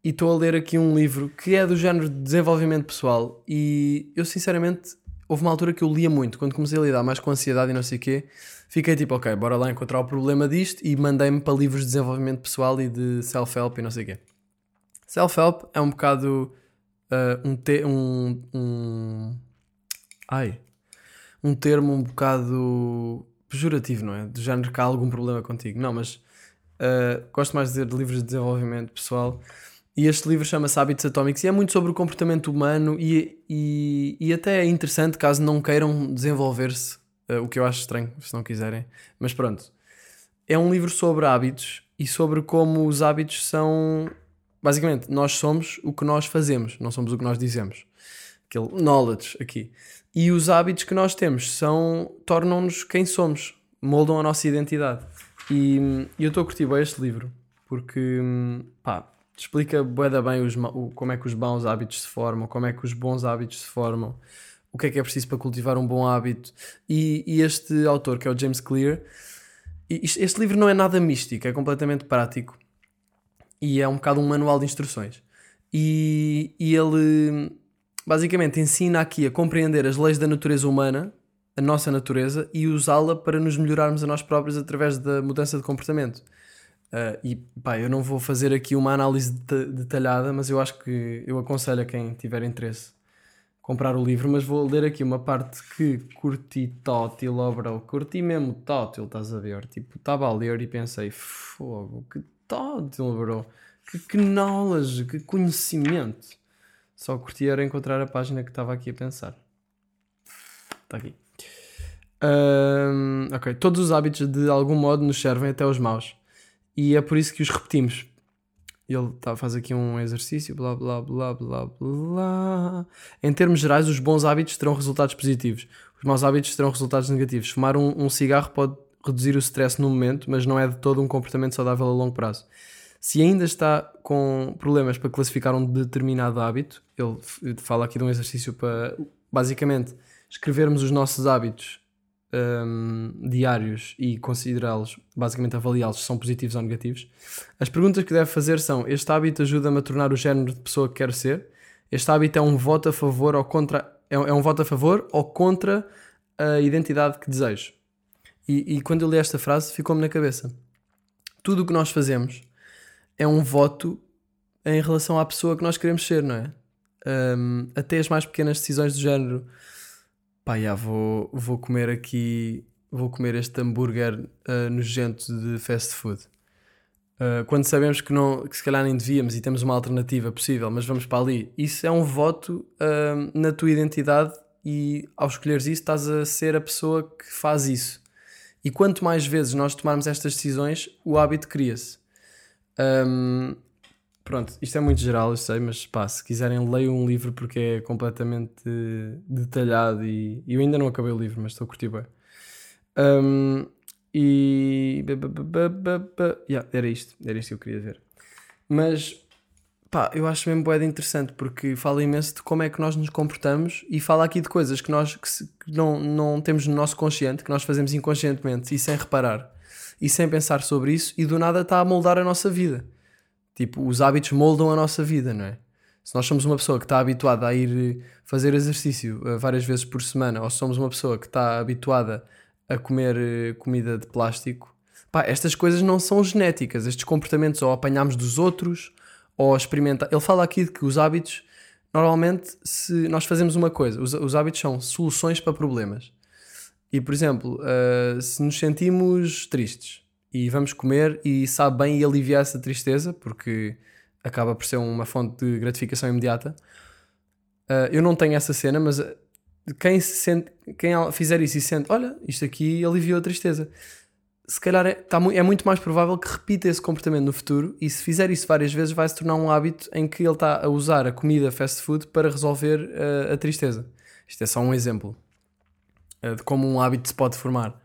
E estou a ler aqui um livro que é do género de desenvolvimento pessoal. E eu, sinceramente, houve uma altura que eu lia muito, quando comecei a lidar mais com ansiedade e não sei o quê, fiquei tipo, ok, bora lá encontrar o problema disto e mandei-me para livros de desenvolvimento pessoal e de self-help e não sei o quê. Self-help é um bocado ah, um, te um, um. Ai. Um termo um bocado pejorativo, não é? Do género que há algum problema contigo. Não, mas ah, gosto mais de dizer de livros de desenvolvimento pessoal. E este livro chama-se Hábitos Atómicos e é muito sobre o comportamento humano e, e, e até é interessante caso não queiram desenvolver-se, ah, o que eu acho estranho, se não quiserem. Mas pronto. É um livro sobre hábitos e sobre como os hábitos são basicamente, nós somos o que nós fazemos, não somos o que nós dizemos. Aquele knowledge aqui. E os hábitos que nós temos são tornam-nos quem somos, moldam a nossa identidade. E eu estou a curtir bem este livro, porque hum, pá, explica da bem os, o- como é que os maus hábitos se formam, como é que os bons hábitos se formam, o que é que é preciso para cultivar um bom hábito. E, e este autor, que é o James Clear, e isto- este livro não é nada místico, é completamente prático e é um bocado um manual de instruções. E, e ele basicamente ensina aqui a compreender as leis da natureza humana, a nossa natureza, e usá-la para nos melhorarmos a nós próprios através da mudança de comportamento. Uh, e pá, eu não vou fazer aqui uma análise de- detalhada, mas eu acho que eu aconselho a quem tiver interesse comprar o livro. Mas vou ler aqui uma parte que curti tótil, ó bro. Curti mesmo tótil, estás a ver? Tipo, estava a ler e pensei, fogo, que tótil, bro. Que, que knowledge, que conhecimento. Só curti era encontrar a página que estava aqui a pensar. Está aqui. Ahm, ok, todos os hábitos de algum modo nos servem até os maus. E é por isso que os repetimos. Ele tá, faz aqui um exercício, blá blá blá blá blá. Em termos gerais, os bons hábitos terão resultados positivos. Os maus hábitos terão resultados negativos. Fumar um, um cigarro pode reduzir o stress no momento, mas não é de todo um comportamento saudável a longo prazo. Se ainda está com problemas para classificar um determinado hábito, ele fala aqui de um exercício para basicamente escrevermos os nossos hábitos hum, diários e considerá-los, basicamente avaliá-los se são positivos ou negativos. As perguntas que deve fazer são: Este hábito ajuda-me a tornar o género de pessoa que quero ser? Este hábito é um voto a favor ou contra. É um, é um voto a favor ou contra a identidade que desejo? E, e quando eu li esta frase, ficou-me na cabeça. Tudo o que nós fazemos é um voto em relação à pessoa que nós queremos ser, não é? Hum, até as mais pequenas decisões do género pá, já, vou, vou comer aqui, vou comer este hambúrguer ah, nojento de fast food. Ah, quando sabemos que, não, que se calhar nem devíamos e temos uma alternativa possível, mas vamos para ali, isso é um voto ah, na tua identidade e ao escolheres isso estás a ser a pessoa que faz isso. E quanto mais vezes nós tomarmos estas decisões, o hábito cria-se. Ahm, pronto, isto é muito geral, eu sei, mas pá, se quiserem leiam um livro porque é completamente detalhado e eu ainda não acabei o livro, mas estou a curtir bem. Ahm, e yeah, era isto, era isto que eu queria ver. Mas pá, eu acho mesmo boeda interessante porque fala imenso de como é que nós nos comportamos e fala aqui de coisas que nós que se- que não, não temos no nosso consciente, que nós fazemos inconscientemente e sem reparar e sem pensar sobre isso, e do nada está a moldar a nossa vida. Tipo, os hábitos moldam a nossa vida, não é? Se nós somos uma pessoa que está habituada a ir eh, fazer exercício eh, várias vezes por semana, ou se somos uma pessoa que está habituada a comer eh, comida de plástico, pá, estas coisas não são genéticas. Estes comportamentos ou apanhamos dos outros, ou experimentar. Ele fala aqui de que os hábitos, normalmente, se nós fazemos uma coisa, os, os hábitos são soluções para problemas. E, por exemplo, uh, se nos sentimos tristes e vamos comer e sabe bem e aliviar essa tristeza, porque acaba por ser uma fonte de gratificação imediata. uh, eu não tenho essa cena, mas uh, quem, se sente, quem fizer isso e sente, olha, isto aqui aliviou a tristeza, se calhar é, tá é muito mais provável que repita esse comportamento no futuro e se fizer isso várias vezes vai se tornar um hábito em que ele está a usar a comida fast food para resolver uh, a tristeza. Isto é só um exemplo uh, de como um hábito se pode formar.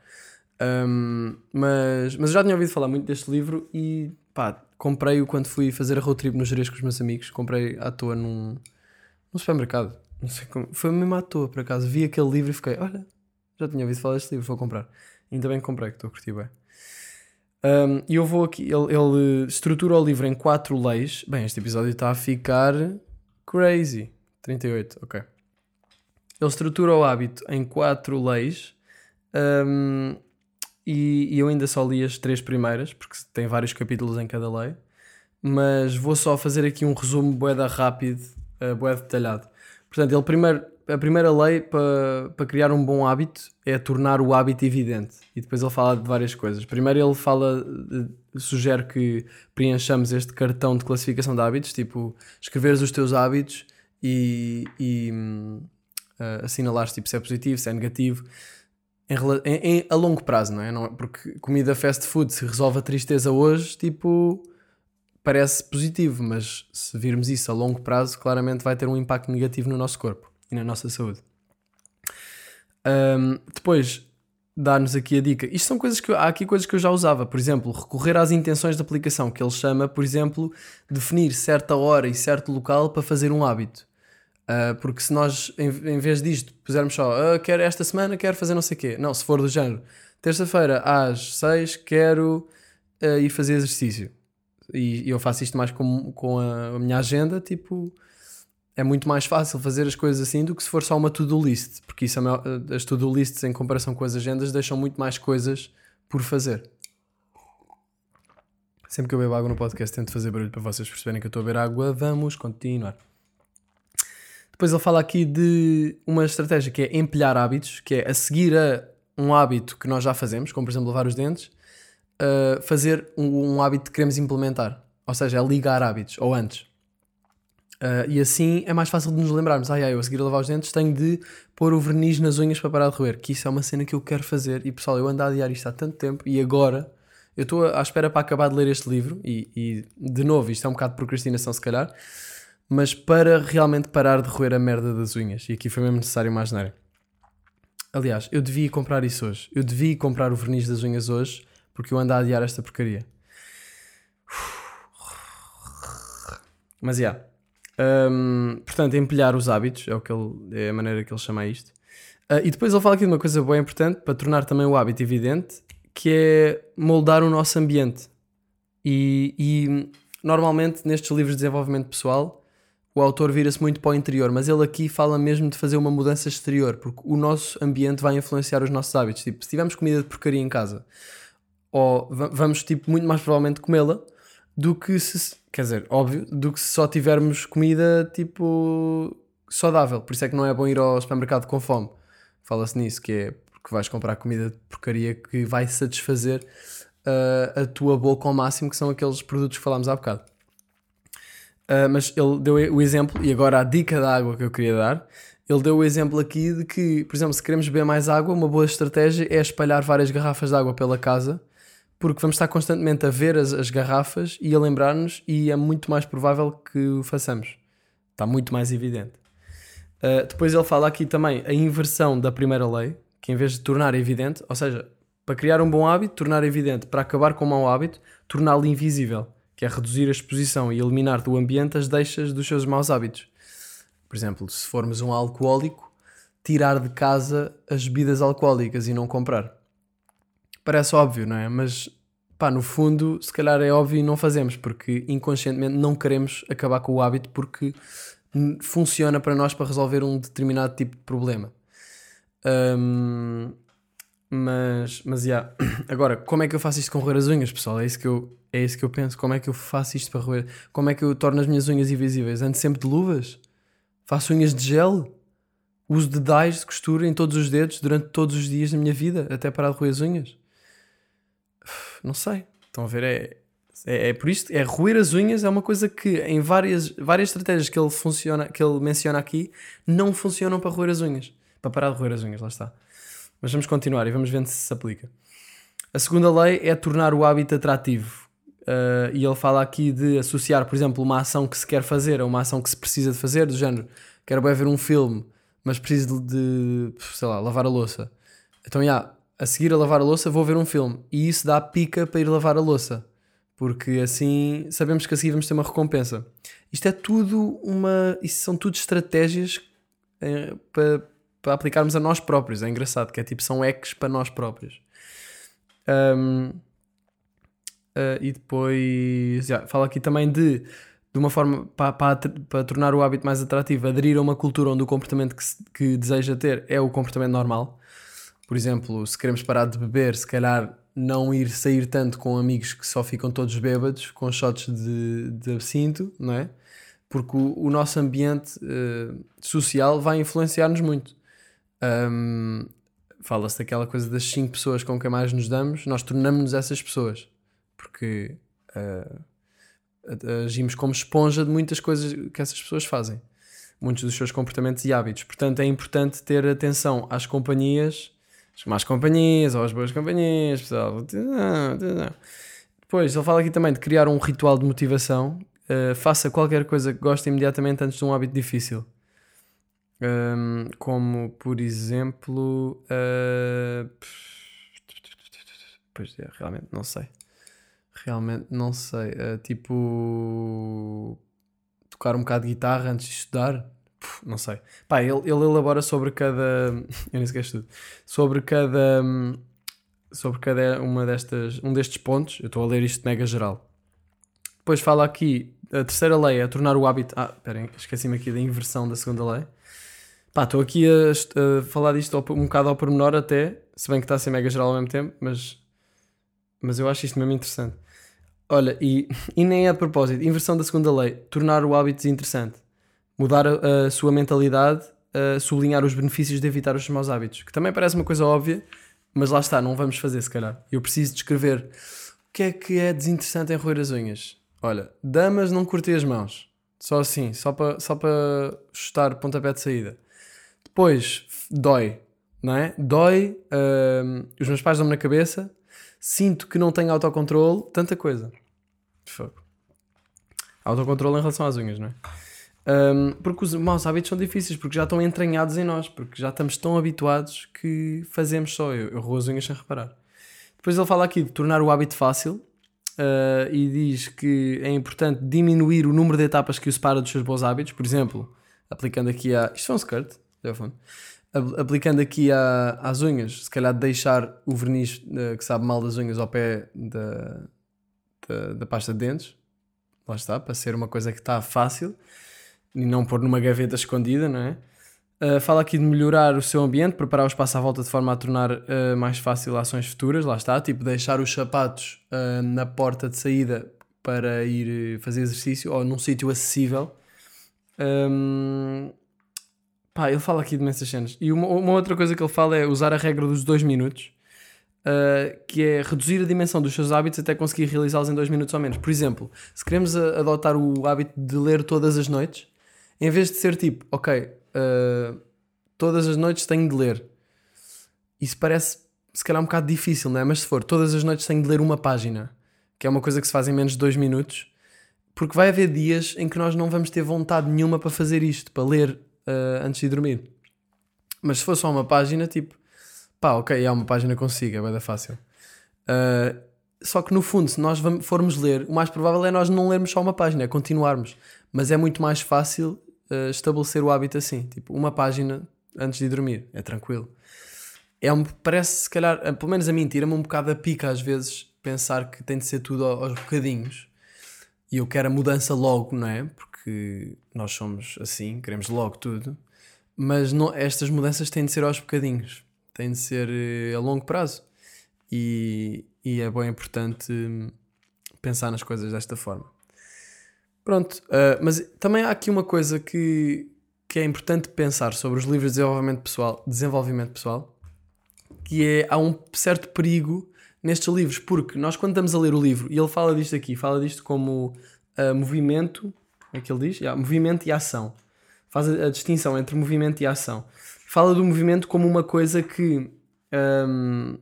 Um, mas, mas eu já tinha ouvido falar muito deste livro e pá, comprei-o quando fui fazer a road trip no Jerez com os meus amigos. Comprei à toa num, num supermercado. Não sei como. Foi mesmo à toa, por acaso. Vi aquele livro e fiquei, olha, já tinha ouvido falar deste livro, vou comprar. Ainda bem que comprei, que estou a curtir bem. Um, e eu vou aqui, ele, ele estrutura o livro em quatro leis. Bem, este episódio está a ficar crazy. 38, ok. Ele estrutura o hábito em quatro leis. Um, e, e eu ainda só li as três primeiras, porque tem vários capítulos em cada lei. Mas vou só fazer aqui um resumo boeda rápido, uh, boeda detalhado. Portanto, ele primeiro, a primeira lei para para criar um bom hábito é tornar o hábito evidente. E depois ele fala de várias coisas. Primeiro ele fala, sugere que preenchamos este cartão de classificação de hábitos, tipo, escreveres os teus hábitos e, e uh, assinalares tipo, se é positivo, se é negativo. Em, em- a longo prazo, não é? Não é? Porque comida fast food se resolve a tristeza hoje, tipo, parece positivo, mas se virmos isso a longo prazo, claramente vai ter um impacto negativo no nosso corpo e na nossa saúde. Um, depois, dar-nos aqui a dica. Isto são coisas que há aqui coisas que eu já usava. Por exemplo, recorrer às intenções de aplicação, que ele chama, por exemplo, definir certa hora e certo local para fazer um hábito. Uh, porque se nós, em, em vez disto, pusermos só, "Ah, quero esta semana, quero fazer não sei o quê. Não, se for do género, terça-feira às 6 quero uh, ir fazer exercício. E, e eu faço isto mais com, com a, a minha agenda, tipo, é muito mais fácil fazer as coisas assim do que se for só uma to-do list, porque isso é as to-do lists em comparação com as agendas deixam muito mais coisas por fazer. Sempre que eu bebo água no podcast tento fazer barulho para vocês perceberem que eu estou a beber água. Vamos continuar. Depois ele fala aqui de uma estratégia que é empilhar hábitos, que é a seguir a um hábito que nós já fazemos, como por exemplo lavar os dentes, uh, fazer um, um hábito que queremos implementar. Ou seja, é ligar hábitos, ou antes. Uh, e assim é mais fácil de nos lembrarmos. Ai, ai, eu a seguir a lavar os dentes tenho de pôr o verniz nas unhas para parar de roer. Que isso é uma cena que eu quero fazer. E pessoal, eu ando a adiar isto há tanto tempo e agora eu estou à espera para acabar de ler este livro. E, e, de novo, isto é um bocado de procrastinação, se calhar, mas para realmente parar de roer a merda das unhas. E aqui foi mesmo necessário mais nada. Aliás, eu devia comprar isso hoje. Eu devia comprar o verniz das unhas hoje porque eu ando a adiar esta porcaria. Mas já. Hum, portanto, empilhar os hábitos é, o que ele, é a maneira que ele chama isto. Ah, e depois ele fala aqui de uma coisa bem importante para tornar também o hábito evidente, que é moldar o nosso ambiente. E, e normalmente nestes livros de desenvolvimento pessoal o autor vira-se muito para o interior, mas ele aqui fala mesmo de fazer uma mudança exterior, porque o nosso ambiente vai influenciar os nossos hábitos. Tipo, se tivermos comida de porcaria em casa, ou va- vamos tipo, muito mais provavelmente comê-la do que se, quer dizer, óbvio, do que se só tivermos comida tipo saudável. Por isso é que não é bom ir ao supermercado com fome. Fala-se nisso, que é porque vais comprar comida de porcaria que vai satisfazer ah, a tua boca ao máximo, que são aqueles produtos que falámos há bocado. Uh, mas ele deu o exemplo, e agora a dica da água que eu queria dar, ele deu o exemplo aqui de que, por exemplo, se queremos beber mais água, uma boa estratégia é espalhar várias garrafas de água pela casa, porque vamos estar constantemente a ver as, as garrafas e a lembrar-nos, e é muito mais provável que o façamos. Está muito mais evidente. Uh, depois ele fala aqui também a inversão da primeira lei, que em vez de tornar evidente, ou seja, para criar um bom hábito, tornar evidente, para acabar com um mau hábito, torná-lo invisível, que é reduzir a exposição e eliminar do ambiente as deixas dos seus maus hábitos. Por exemplo, se formos um alcoólico, tirar de casa as bebidas alcoólicas e não comprar. Parece óbvio, não é? Mas pá, no fundo, se calhar é óbvio e não fazemos, porque inconscientemente não queremos acabar com o hábito porque funciona para nós para resolver um determinado tipo de problema. Hum, mas, mas, yeah. Agora, como é que eu faço isto com roer as unhas, pessoal? É isso que eu, é isso que eu penso. Como é que eu faço isto para roer? Como é que eu torno as minhas unhas invisíveis? Ando sempre de luvas? Faço unhas de gel? Uso de dyes de costura em todos os dedos durante todos os dias da minha vida, até parar de roer as unhas? Não sei. Estão a ver? É, é, é por isto, é roer as unhas é uma coisa que em várias, várias estratégias que ele, funciona, que ele menciona aqui não funcionam para roer as unhas. Para parar de roer as unhas, lá está. Mas vamos continuar e vamos ver se se aplica. A segunda lei é tornar o hábito atrativo. Uh, e ele fala aqui de associar, por exemplo, uma ação que se quer fazer a uma ação que se precisa de fazer, do género, quero bem ver um filme, mas preciso de, de, sei lá, lavar a louça. Então, já, a seguir a lavar a louça vou ver um filme. E isso dá pica para ir lavar a louça. Porque assim sabemos que a seguir vamos ter uma recompensa. Isto é tudo uma... Isto são tudo estratégias eh, para para aplicarmos a nós próprios. É engraçado, que é tipo, são hacks para nós próprios. Um, uh, e depois, fala aqui também de, de uma forma para, para, para tornar o hábito mais atrativo, aderir a uma cultura onde o comportamento que, se, que deseja ter é o comportamento normal. Por exemplo, se queremos parar de beber, se calhar não ir sair tanto com amigos que só ficam todos bêbados, com shots de, de absinto, não é? Porque o, o nosso ambiente uh, social vai influenciar-nos muito. Um, Fala-se daquela coisa das 5 pessoas com quem mais nos damos, nós tornamos-nos essas pessoas, porque uh, agimos como esponja de muitas coisas que essas pessoas fazem, muitos dos seus comportamentos e hábitos. Portanto, é importante ter atenção às companhias, às más companhias ou às boas companhias, pessoal. Depois, ele fala aqui também de criar um ritual de motivação. Uh, faça qualquer coisa que goste imediatamente antes de um hábito difícil. Um, como por exemplo, uh... pois é, realmente não sei. Realmente não sei. Uh, tipo, tocar um bocado de guitarra antes de estudar. Puf, não sei. Pá, ele, ele elabora sobre cada. Eu nem sequer estudo. Sobre cada. Sobre cada uma destas, um destes pontos. Eu estou a ler isto mega geral. Depois fala aqui a terceira lei é tornar o hábito. Ah, esperem, esqueci-me aqui da inversão da segunda lei. Pá, estou aqui a, a falar disto um bocado ao pormenor até, se bem que está a ser mega geral ao mesmo tempo, mas, mas eu acho isto mesmo interessante. Olha, e, e nem é a propósito, inversão da segunda lei, tornar o hábito desinteressante, mudar a, a sua mentalidade, a sublinhar os benefícios de evitar os maus hábitos, que também parece uma coisa óbvia, mas lá está, não vamos fazer se calhar. Eu preciso descrever o que é que é desinteressante em roer as unhas. Olha, damas não curtem as mãos, só assim, só para só chutar pontapé de saída. Depois, dói, não é? Dói, hum, os meus pais dão-me na cabeça, sinto que não tenho autocontrole, tanta coisa. Fogo. Autocontrole em relação às unhas, não é? Hum, porque os maus hábitos são difíceis, porque já estão entranhados em nós, porque já estamos tão habituados que fazemos só. Eu, eu roo as unhas sem reparar. Depois ele fala aqui de tornar o hábito fácil uh, e diz que é importante diminuir o número de etapas que o separa dos seus bons hábitos. Por exemplo, aplicando aqui a. Isto é um skirt, telefone. Ap- Aplicando aqui a, às unhas, se calhar deixar o verniz uh, que sabe mal das unhas ao pé da, da, da pasta de dentes. Lá está, para ser uma coisa que está fácil e não pôr numa gaveta escondida, não é? Uh, fala aqui de melhorar o seu ambiente, preparar o espaço à volta de forma a tornar uh, mais fácil ações futuras, lá está, tipo deixar os sapatos uh, na porta de saída para ir fazer exercício ou num sítio acessível. Um, pá, ele fala aqui de imensas cenas. E uma, uma outra coisa que ele fala é usar a regra dos dois minutos, uh, que é reduzir a dimensão dos seus hábitos até conseguir realizá-los em dois minutos ou menos. Por exemplo, se queremos a- adotar o hábito de ler todas as noites, em vez de ser tipo, ok, uh, todas as noites tenho de ler. Isso parece se calhar um bocado difícil, não é? Mas se for todas as noites tenho de ler uma página, que é uma coisa que se faz em menos de dois minutos, porque vai haver dias em que nós não vamos ter vontade nenhuma para fazer isto, para ler uh, antes de dormir. Mas se for só uma página, tipo, pá, ok, há uma página consigo, é bem fácil. Uh, só que no fundo, se nós vam- formos ler, o mais provável é nós não lermos só uma página, é continuarmos. Mas é muito mais fácil uh, estabelecer o hábito assim, tipo, uma página antes de dormir, é tranquilo. É um, parece, se calhar, pelo menos a mim, tira-me um bocado a pica às vezes pensar que tem de ser tudo ao- aos bocadinhos. E eu quero a mudança logo, não é? Porque nós somos assim, queremos logo tudo. Mas não, estas mudanças têm de ser aos bocadinhos, têm de ser eh, a longo prazo. E, e é bem importante hum, pensar nas coisas desta forma. Pronto, ah, mas também há aqui uma coisa que, que é importante pensar sobre os livros de desenvolvimento pessoal, desenvolvimento pessoal, que é há um certo perigo nestes livros, porque nós quando estamos a ler o livro, e ele fala disto aqui, fala disto como ah, movimento, é que ele diz? Yeah, movimento e ação. Faz a, a distinção entre movimento e ação. Fala do movimento como uma coisa que. hum,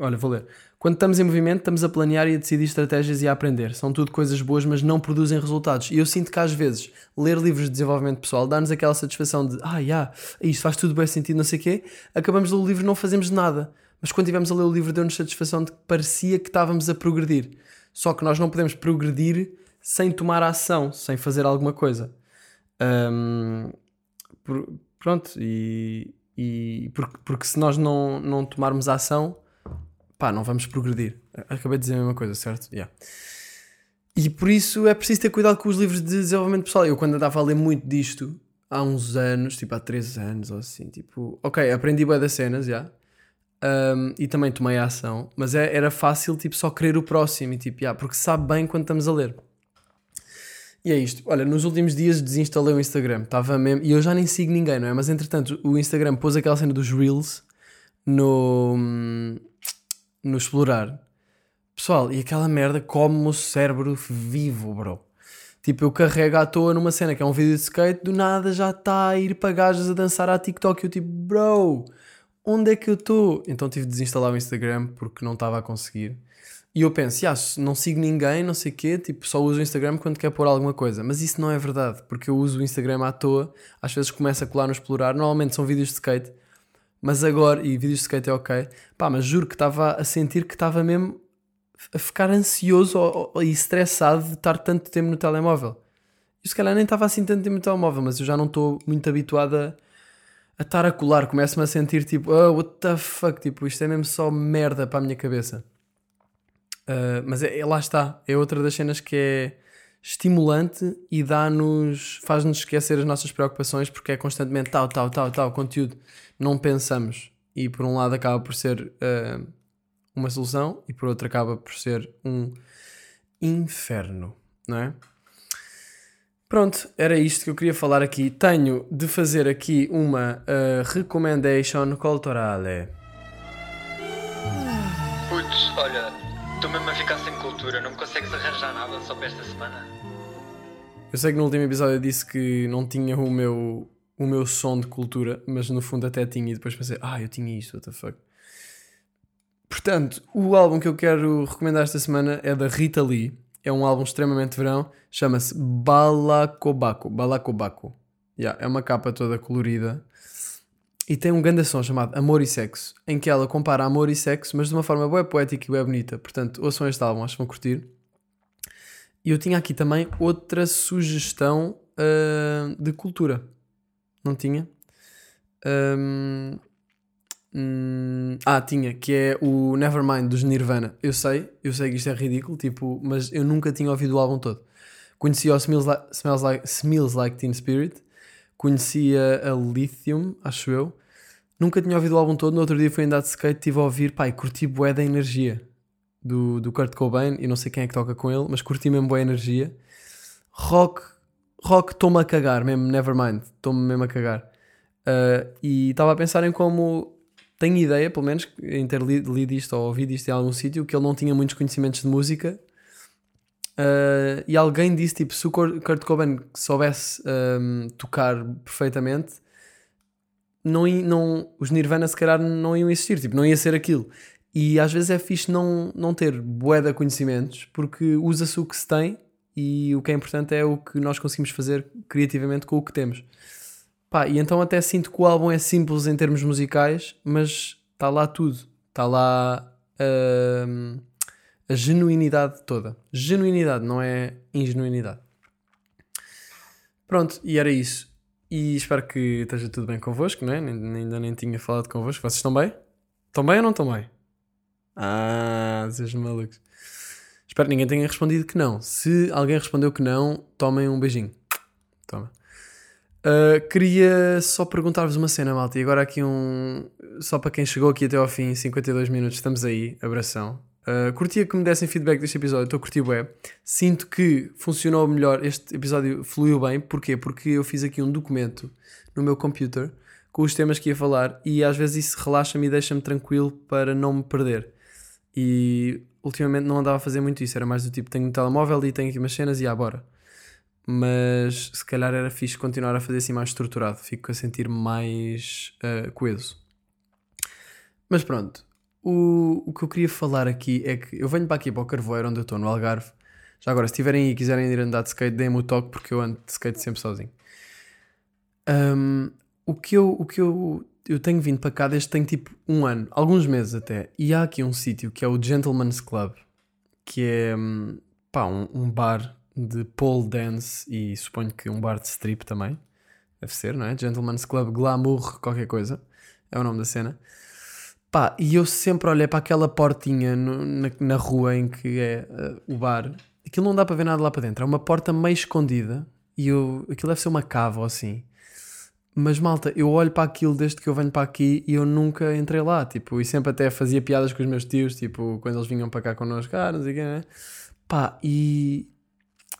olha, vou ler. Quando estamos em movimento, estamos a planear e a decidir estratégias e a aprender. São tudo coisas boas, mas não produzem resultados. E eu sinto que às vezes ler livros de desenvolvimento pessoal dá-nos aquela satisfação de ah, yeah, isto faz tudo bem sentido, não sei o quê. Acabamos de ler o livro e não fazemos nada. Mas quando estivemos a ler o livro, deu-nos satisfação de que parecia que estávamos a progredir. Só que nós não podemos progredir sem tomar ação, sem fazer alguma coisa. Hum, por- pronto, e, e porque, porque se nós não, não tomarmos ação, pá, não vamos progredir. Acabei de dizer a mesma coisa, certo? Yeah. E por isso é preciso ter cuidado com os livros de desenvolvimento pessoal. Eu, quando andava a ler muito disto, há uns anos, tipo há 3 anos ou assim, tipo, ok, aprendi bem das cenas, já. Um, e também tomei a ação, mas é- era fácil, tipo, só querer o próximo, e tipo, yeah, porque sabe bem quando estamos a ler. E é isto. Olha, nos últimos dias desinstalei o Instagram. Estava mesmo. E eu já nem sigo ninguém, não é? Mas entretanto, o Instagram pôs aquela cena dos Reels no. no explorar. Pessoal, e aquela merda come o cérebro vivo, bro. Tipo, eu carrego à toa numa cena que é um vídeo de skate, do nada já está a ir para gajas a dançar à TikTok. E eu tipo, bro, onde é que eu estou? Então tive de desinstalar o Instagram porque não estava a conseguir. E eu penso, "Ya, se não sigo ninguém, não sei o quê, tipo, só uso o Instagram quando quer pôr alguma coisa. Mas isso não é verdade, porque eu uso o Instagram à toa, às vezes começo a colar no explorar, normalmente são vídeos de skate, mas agora, e vídeos de skate é ok, pá, mas juro que estava a sentir que estava mesmo a ficar ansioso e estressado de estar tanto tempo no telemóvel. E se calhar nem estava assim tanto tempo no telemóvel, mas eu já não estou muito habituado a, a estar a colar, começo-me a sentir tipo, oh, what the fuck, tipo, isto é mesmo só merda para a minha cabeça. Uh, mas é, é- lá está, é outra das cenas que é estimulante e dá-nos, faz-nos esquecer as nossas preocupações porque é constantemente tal, tal, tal, tal, conteúdo. Não pensamos. E por um lado acaba por ser eh, uma solução e por outro acaba por ser um inferno, não é? Pronto, era isto que eu queria falar aqui. Tenho de fazer aqui uma eh, recommendation culturale. Mesmo a ficar sem cultura, não me consegues arranjar nada só para esta semana? Eu sei que no último episódio eu disse que não tinha o meu, o meu som de cultura, mas no fundo até tinha e depois pensei, ah, eu tinha isto, what the fuck. Portanto, o álbum que eu quero recomendar esta semana é da Rita Lee. É um álbum extremamente verão, chama-se Balacobaco. Balacobaco. Yeah, é uma capa toda colorida. E tem um grande som chamado Amor e Sexo, em que ela compara amor e sexo, mas de uma forma bem poética e bem bonita. Portanto, ouçam este álbum, acho que vão curtir. E eu tinha aqui também outra sugestão ah, de cultura. Não tinha? Ahm, hum, ah, tinha, que é o Nevermind dos Nirvana. Eu sei, eu sei que isto é ridículo, tipo, mas eu nunca tinha ouvido o álbum todo. Conhecia o Smells Like, Smells like, Smells like Teen Spirit, conhecia a Lithium, acho eu. Nunca tinha ouvido o álbum todo. No outro dia fui andar de skate, estive a ouvir, pá, e curti bué da energia do, do Kurt Cobain. E não sei quem é que toca com ele, mas curti mesmo boa energia. Rock, rock, estou-me a cagar mesmo, Nevermind, estou-me mesmo a cagar. Uh, e estava a pensar em como tenho ideia, pelo menos, em ter lido, lido isto ou ouvido isto em algum sítio, que ele não tinha muitos conhecimentos de música. Uh, e alguém disse: tipo, se o Kurt Cobain soubesse um, tocar perfeitamente, não, não, os Nirvana se calhar não iam existir, tipo, não ia ser aquilo. E às vezes é fixe não, não ter bué de conhecimentos, porque usa-se o que se tem e o que é importante é o que nós conseguimos fazer criativamente com o que temos. Pá, e então até sinto que o álbum é simples em termos musicais, mas está lá tudo. Está lá hum, a genuinidade toda. Genuinidade, não é ingenuinidade. Pronto, e era isso. E espero que esteja tudo bem convosco, não é? Ainda nem tinha falado convosco. Vocês estão bem? Estão bem ou não estão bem? Ah, vocês malucos. Espero que ninguém tenha respondido que não. Se alguém respondeu que não, tomem um beijinho. Toma. Uh, queria só perguntar-vos uma cena, malta. E agora aqui um. Só para quem chegou aqui até ao fim, 52 minutos, estamos aí. Abração. Uh, curtia que me dessem feedback deste episódio. Estou a curtir bué. Sinto que funcionou melhor. Este episódio fluiu bem. Porquê? Porque eu fiz aqui um documento no meu computer com os temas que ia falar e às vezes isso relaxa-me e deixa-me tranquilo para não me perder. E ultimamente não andava a fazer muito isso. Era mais do tipo: tenho um telemóvel e tenho aqui umas cenas e ah, bora mas se calhar era fixe continuar a fazer assim mais estruturado, fico a sentir mais uh, coeso. Mas pronto, o, o que eu queria falar aqui é que eu venho para aqui para o Carvoeiro, onde eu estou, no Algarve. Já agora, se estiverem aí e quiserem ir andar de skate, deem-me o toque porque eu ando de skate sempre sozinho. Um, o que, eu, o que eu, eu tenho vindo para cá desde tem tipo um ano, alguns meses até, e há aqui um sítio que é o Gentleman's Club, que é hum, pá, um, um bar de pole dance e suponho que um bar de strip também. Deve ser, não é? Gentleman's Club Glamour, qualquer coisa. É o nome da cena. Pá, e eu sempre olhei para aquela portinha no- na, na rua em que é eh, o bar. Aquilo não dá para ver nada lá para dentro. É uma porta meio escondida. E eu, aquilo deve ser uma cava ou assim. Mas malta, eu olho para aquilo desde que eu venho para aqui e eu nunca entrei lá. Tipo, e sempre até fazia piadas com os meus tios, tipo, quando eles vinham para cá connosco. Ah, não sei o quê, né? Pá, e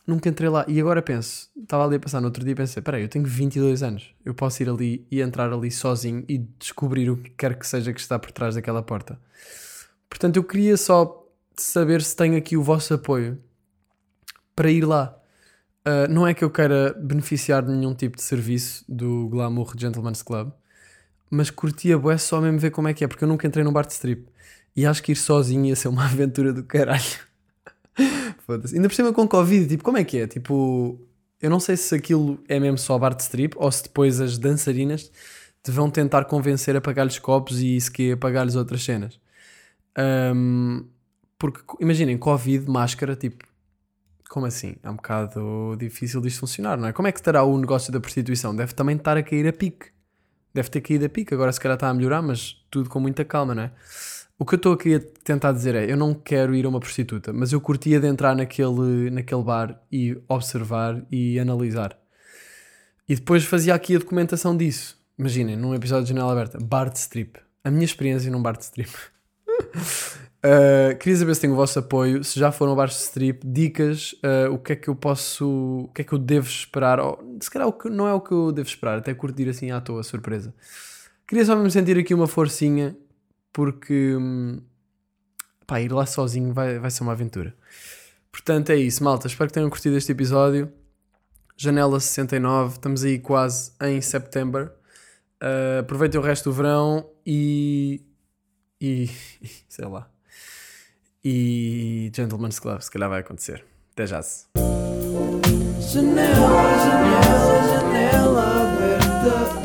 nunca entrei lá. E agora penso, estava ali a passar no outro dia e pensei: peraí, eu tenho 22 anos, eu posso ir ali e entrar ali sozinho e descobrir o que quer que seja que está por trás daquela porta. Portanto, eu queria só saber se tenho aqui o vosso apoio para ir lá. Uh, não é que eu queira beneficiar de nenhum tipo de serviço do Glamour Gentleman's Club, mas curtia bué só mesmo ver como é que é, porque eu nunca entrei num bar de strip. E acho que ir sozinho ia ser uma aventura do caralho. Foda-se. Ainda por cima com Covid, tipo, como é que é? Tipo, eu não sei se aquilo é mesmo só bar de strip ou se depois as dançarinas te vão tentar convencer a pagar-lhes copos e se que a pagar-lhes outras cenas. Ahm, porque imaginem, Covid, máscara, tipo, como assim? É um bocado difícil disto funcionar, não é? Como é que estará o negócio da prostituição? Deve também estar a cair a pique. Deve ter caído a pique, agora se calhar está a melhorar, mas tudo com muita calma, não é? O que eu estou aqui a tentar dizer é: eu não quero ir a uma prostituta, mas eu curtia de entrar naquele, naquele bar e observar e analisar. E depois fazia aqui a documentação disso. Imaginem, num episódio de Janela Aberta, bar de strip. A minha experiência num bar de strip. Uh, queria saber se tenho o vosso apoio, se já foram a bares de strip, dicas, uh, o que é que eu posso, o que é que eu devo esperar, ou, se calhar o que, não é o que eu devo esperar, até curtir assim à toa, surpresa. Queria só mesmo sentir aqui uma forcinha, porque hum, pá, ir lá sozinho vai, vai ser uma aventura. Portanto, é isso, malta. Espero que tenham curtido este episódio. Janela 69, estamos aí quase em setembro. Uh, ah, aproveitem o resto do verão e. e. sei lá. E. Gentleman's Club, se calhar vai acontecer. Até já. -se. Janela, janela, janela aberta.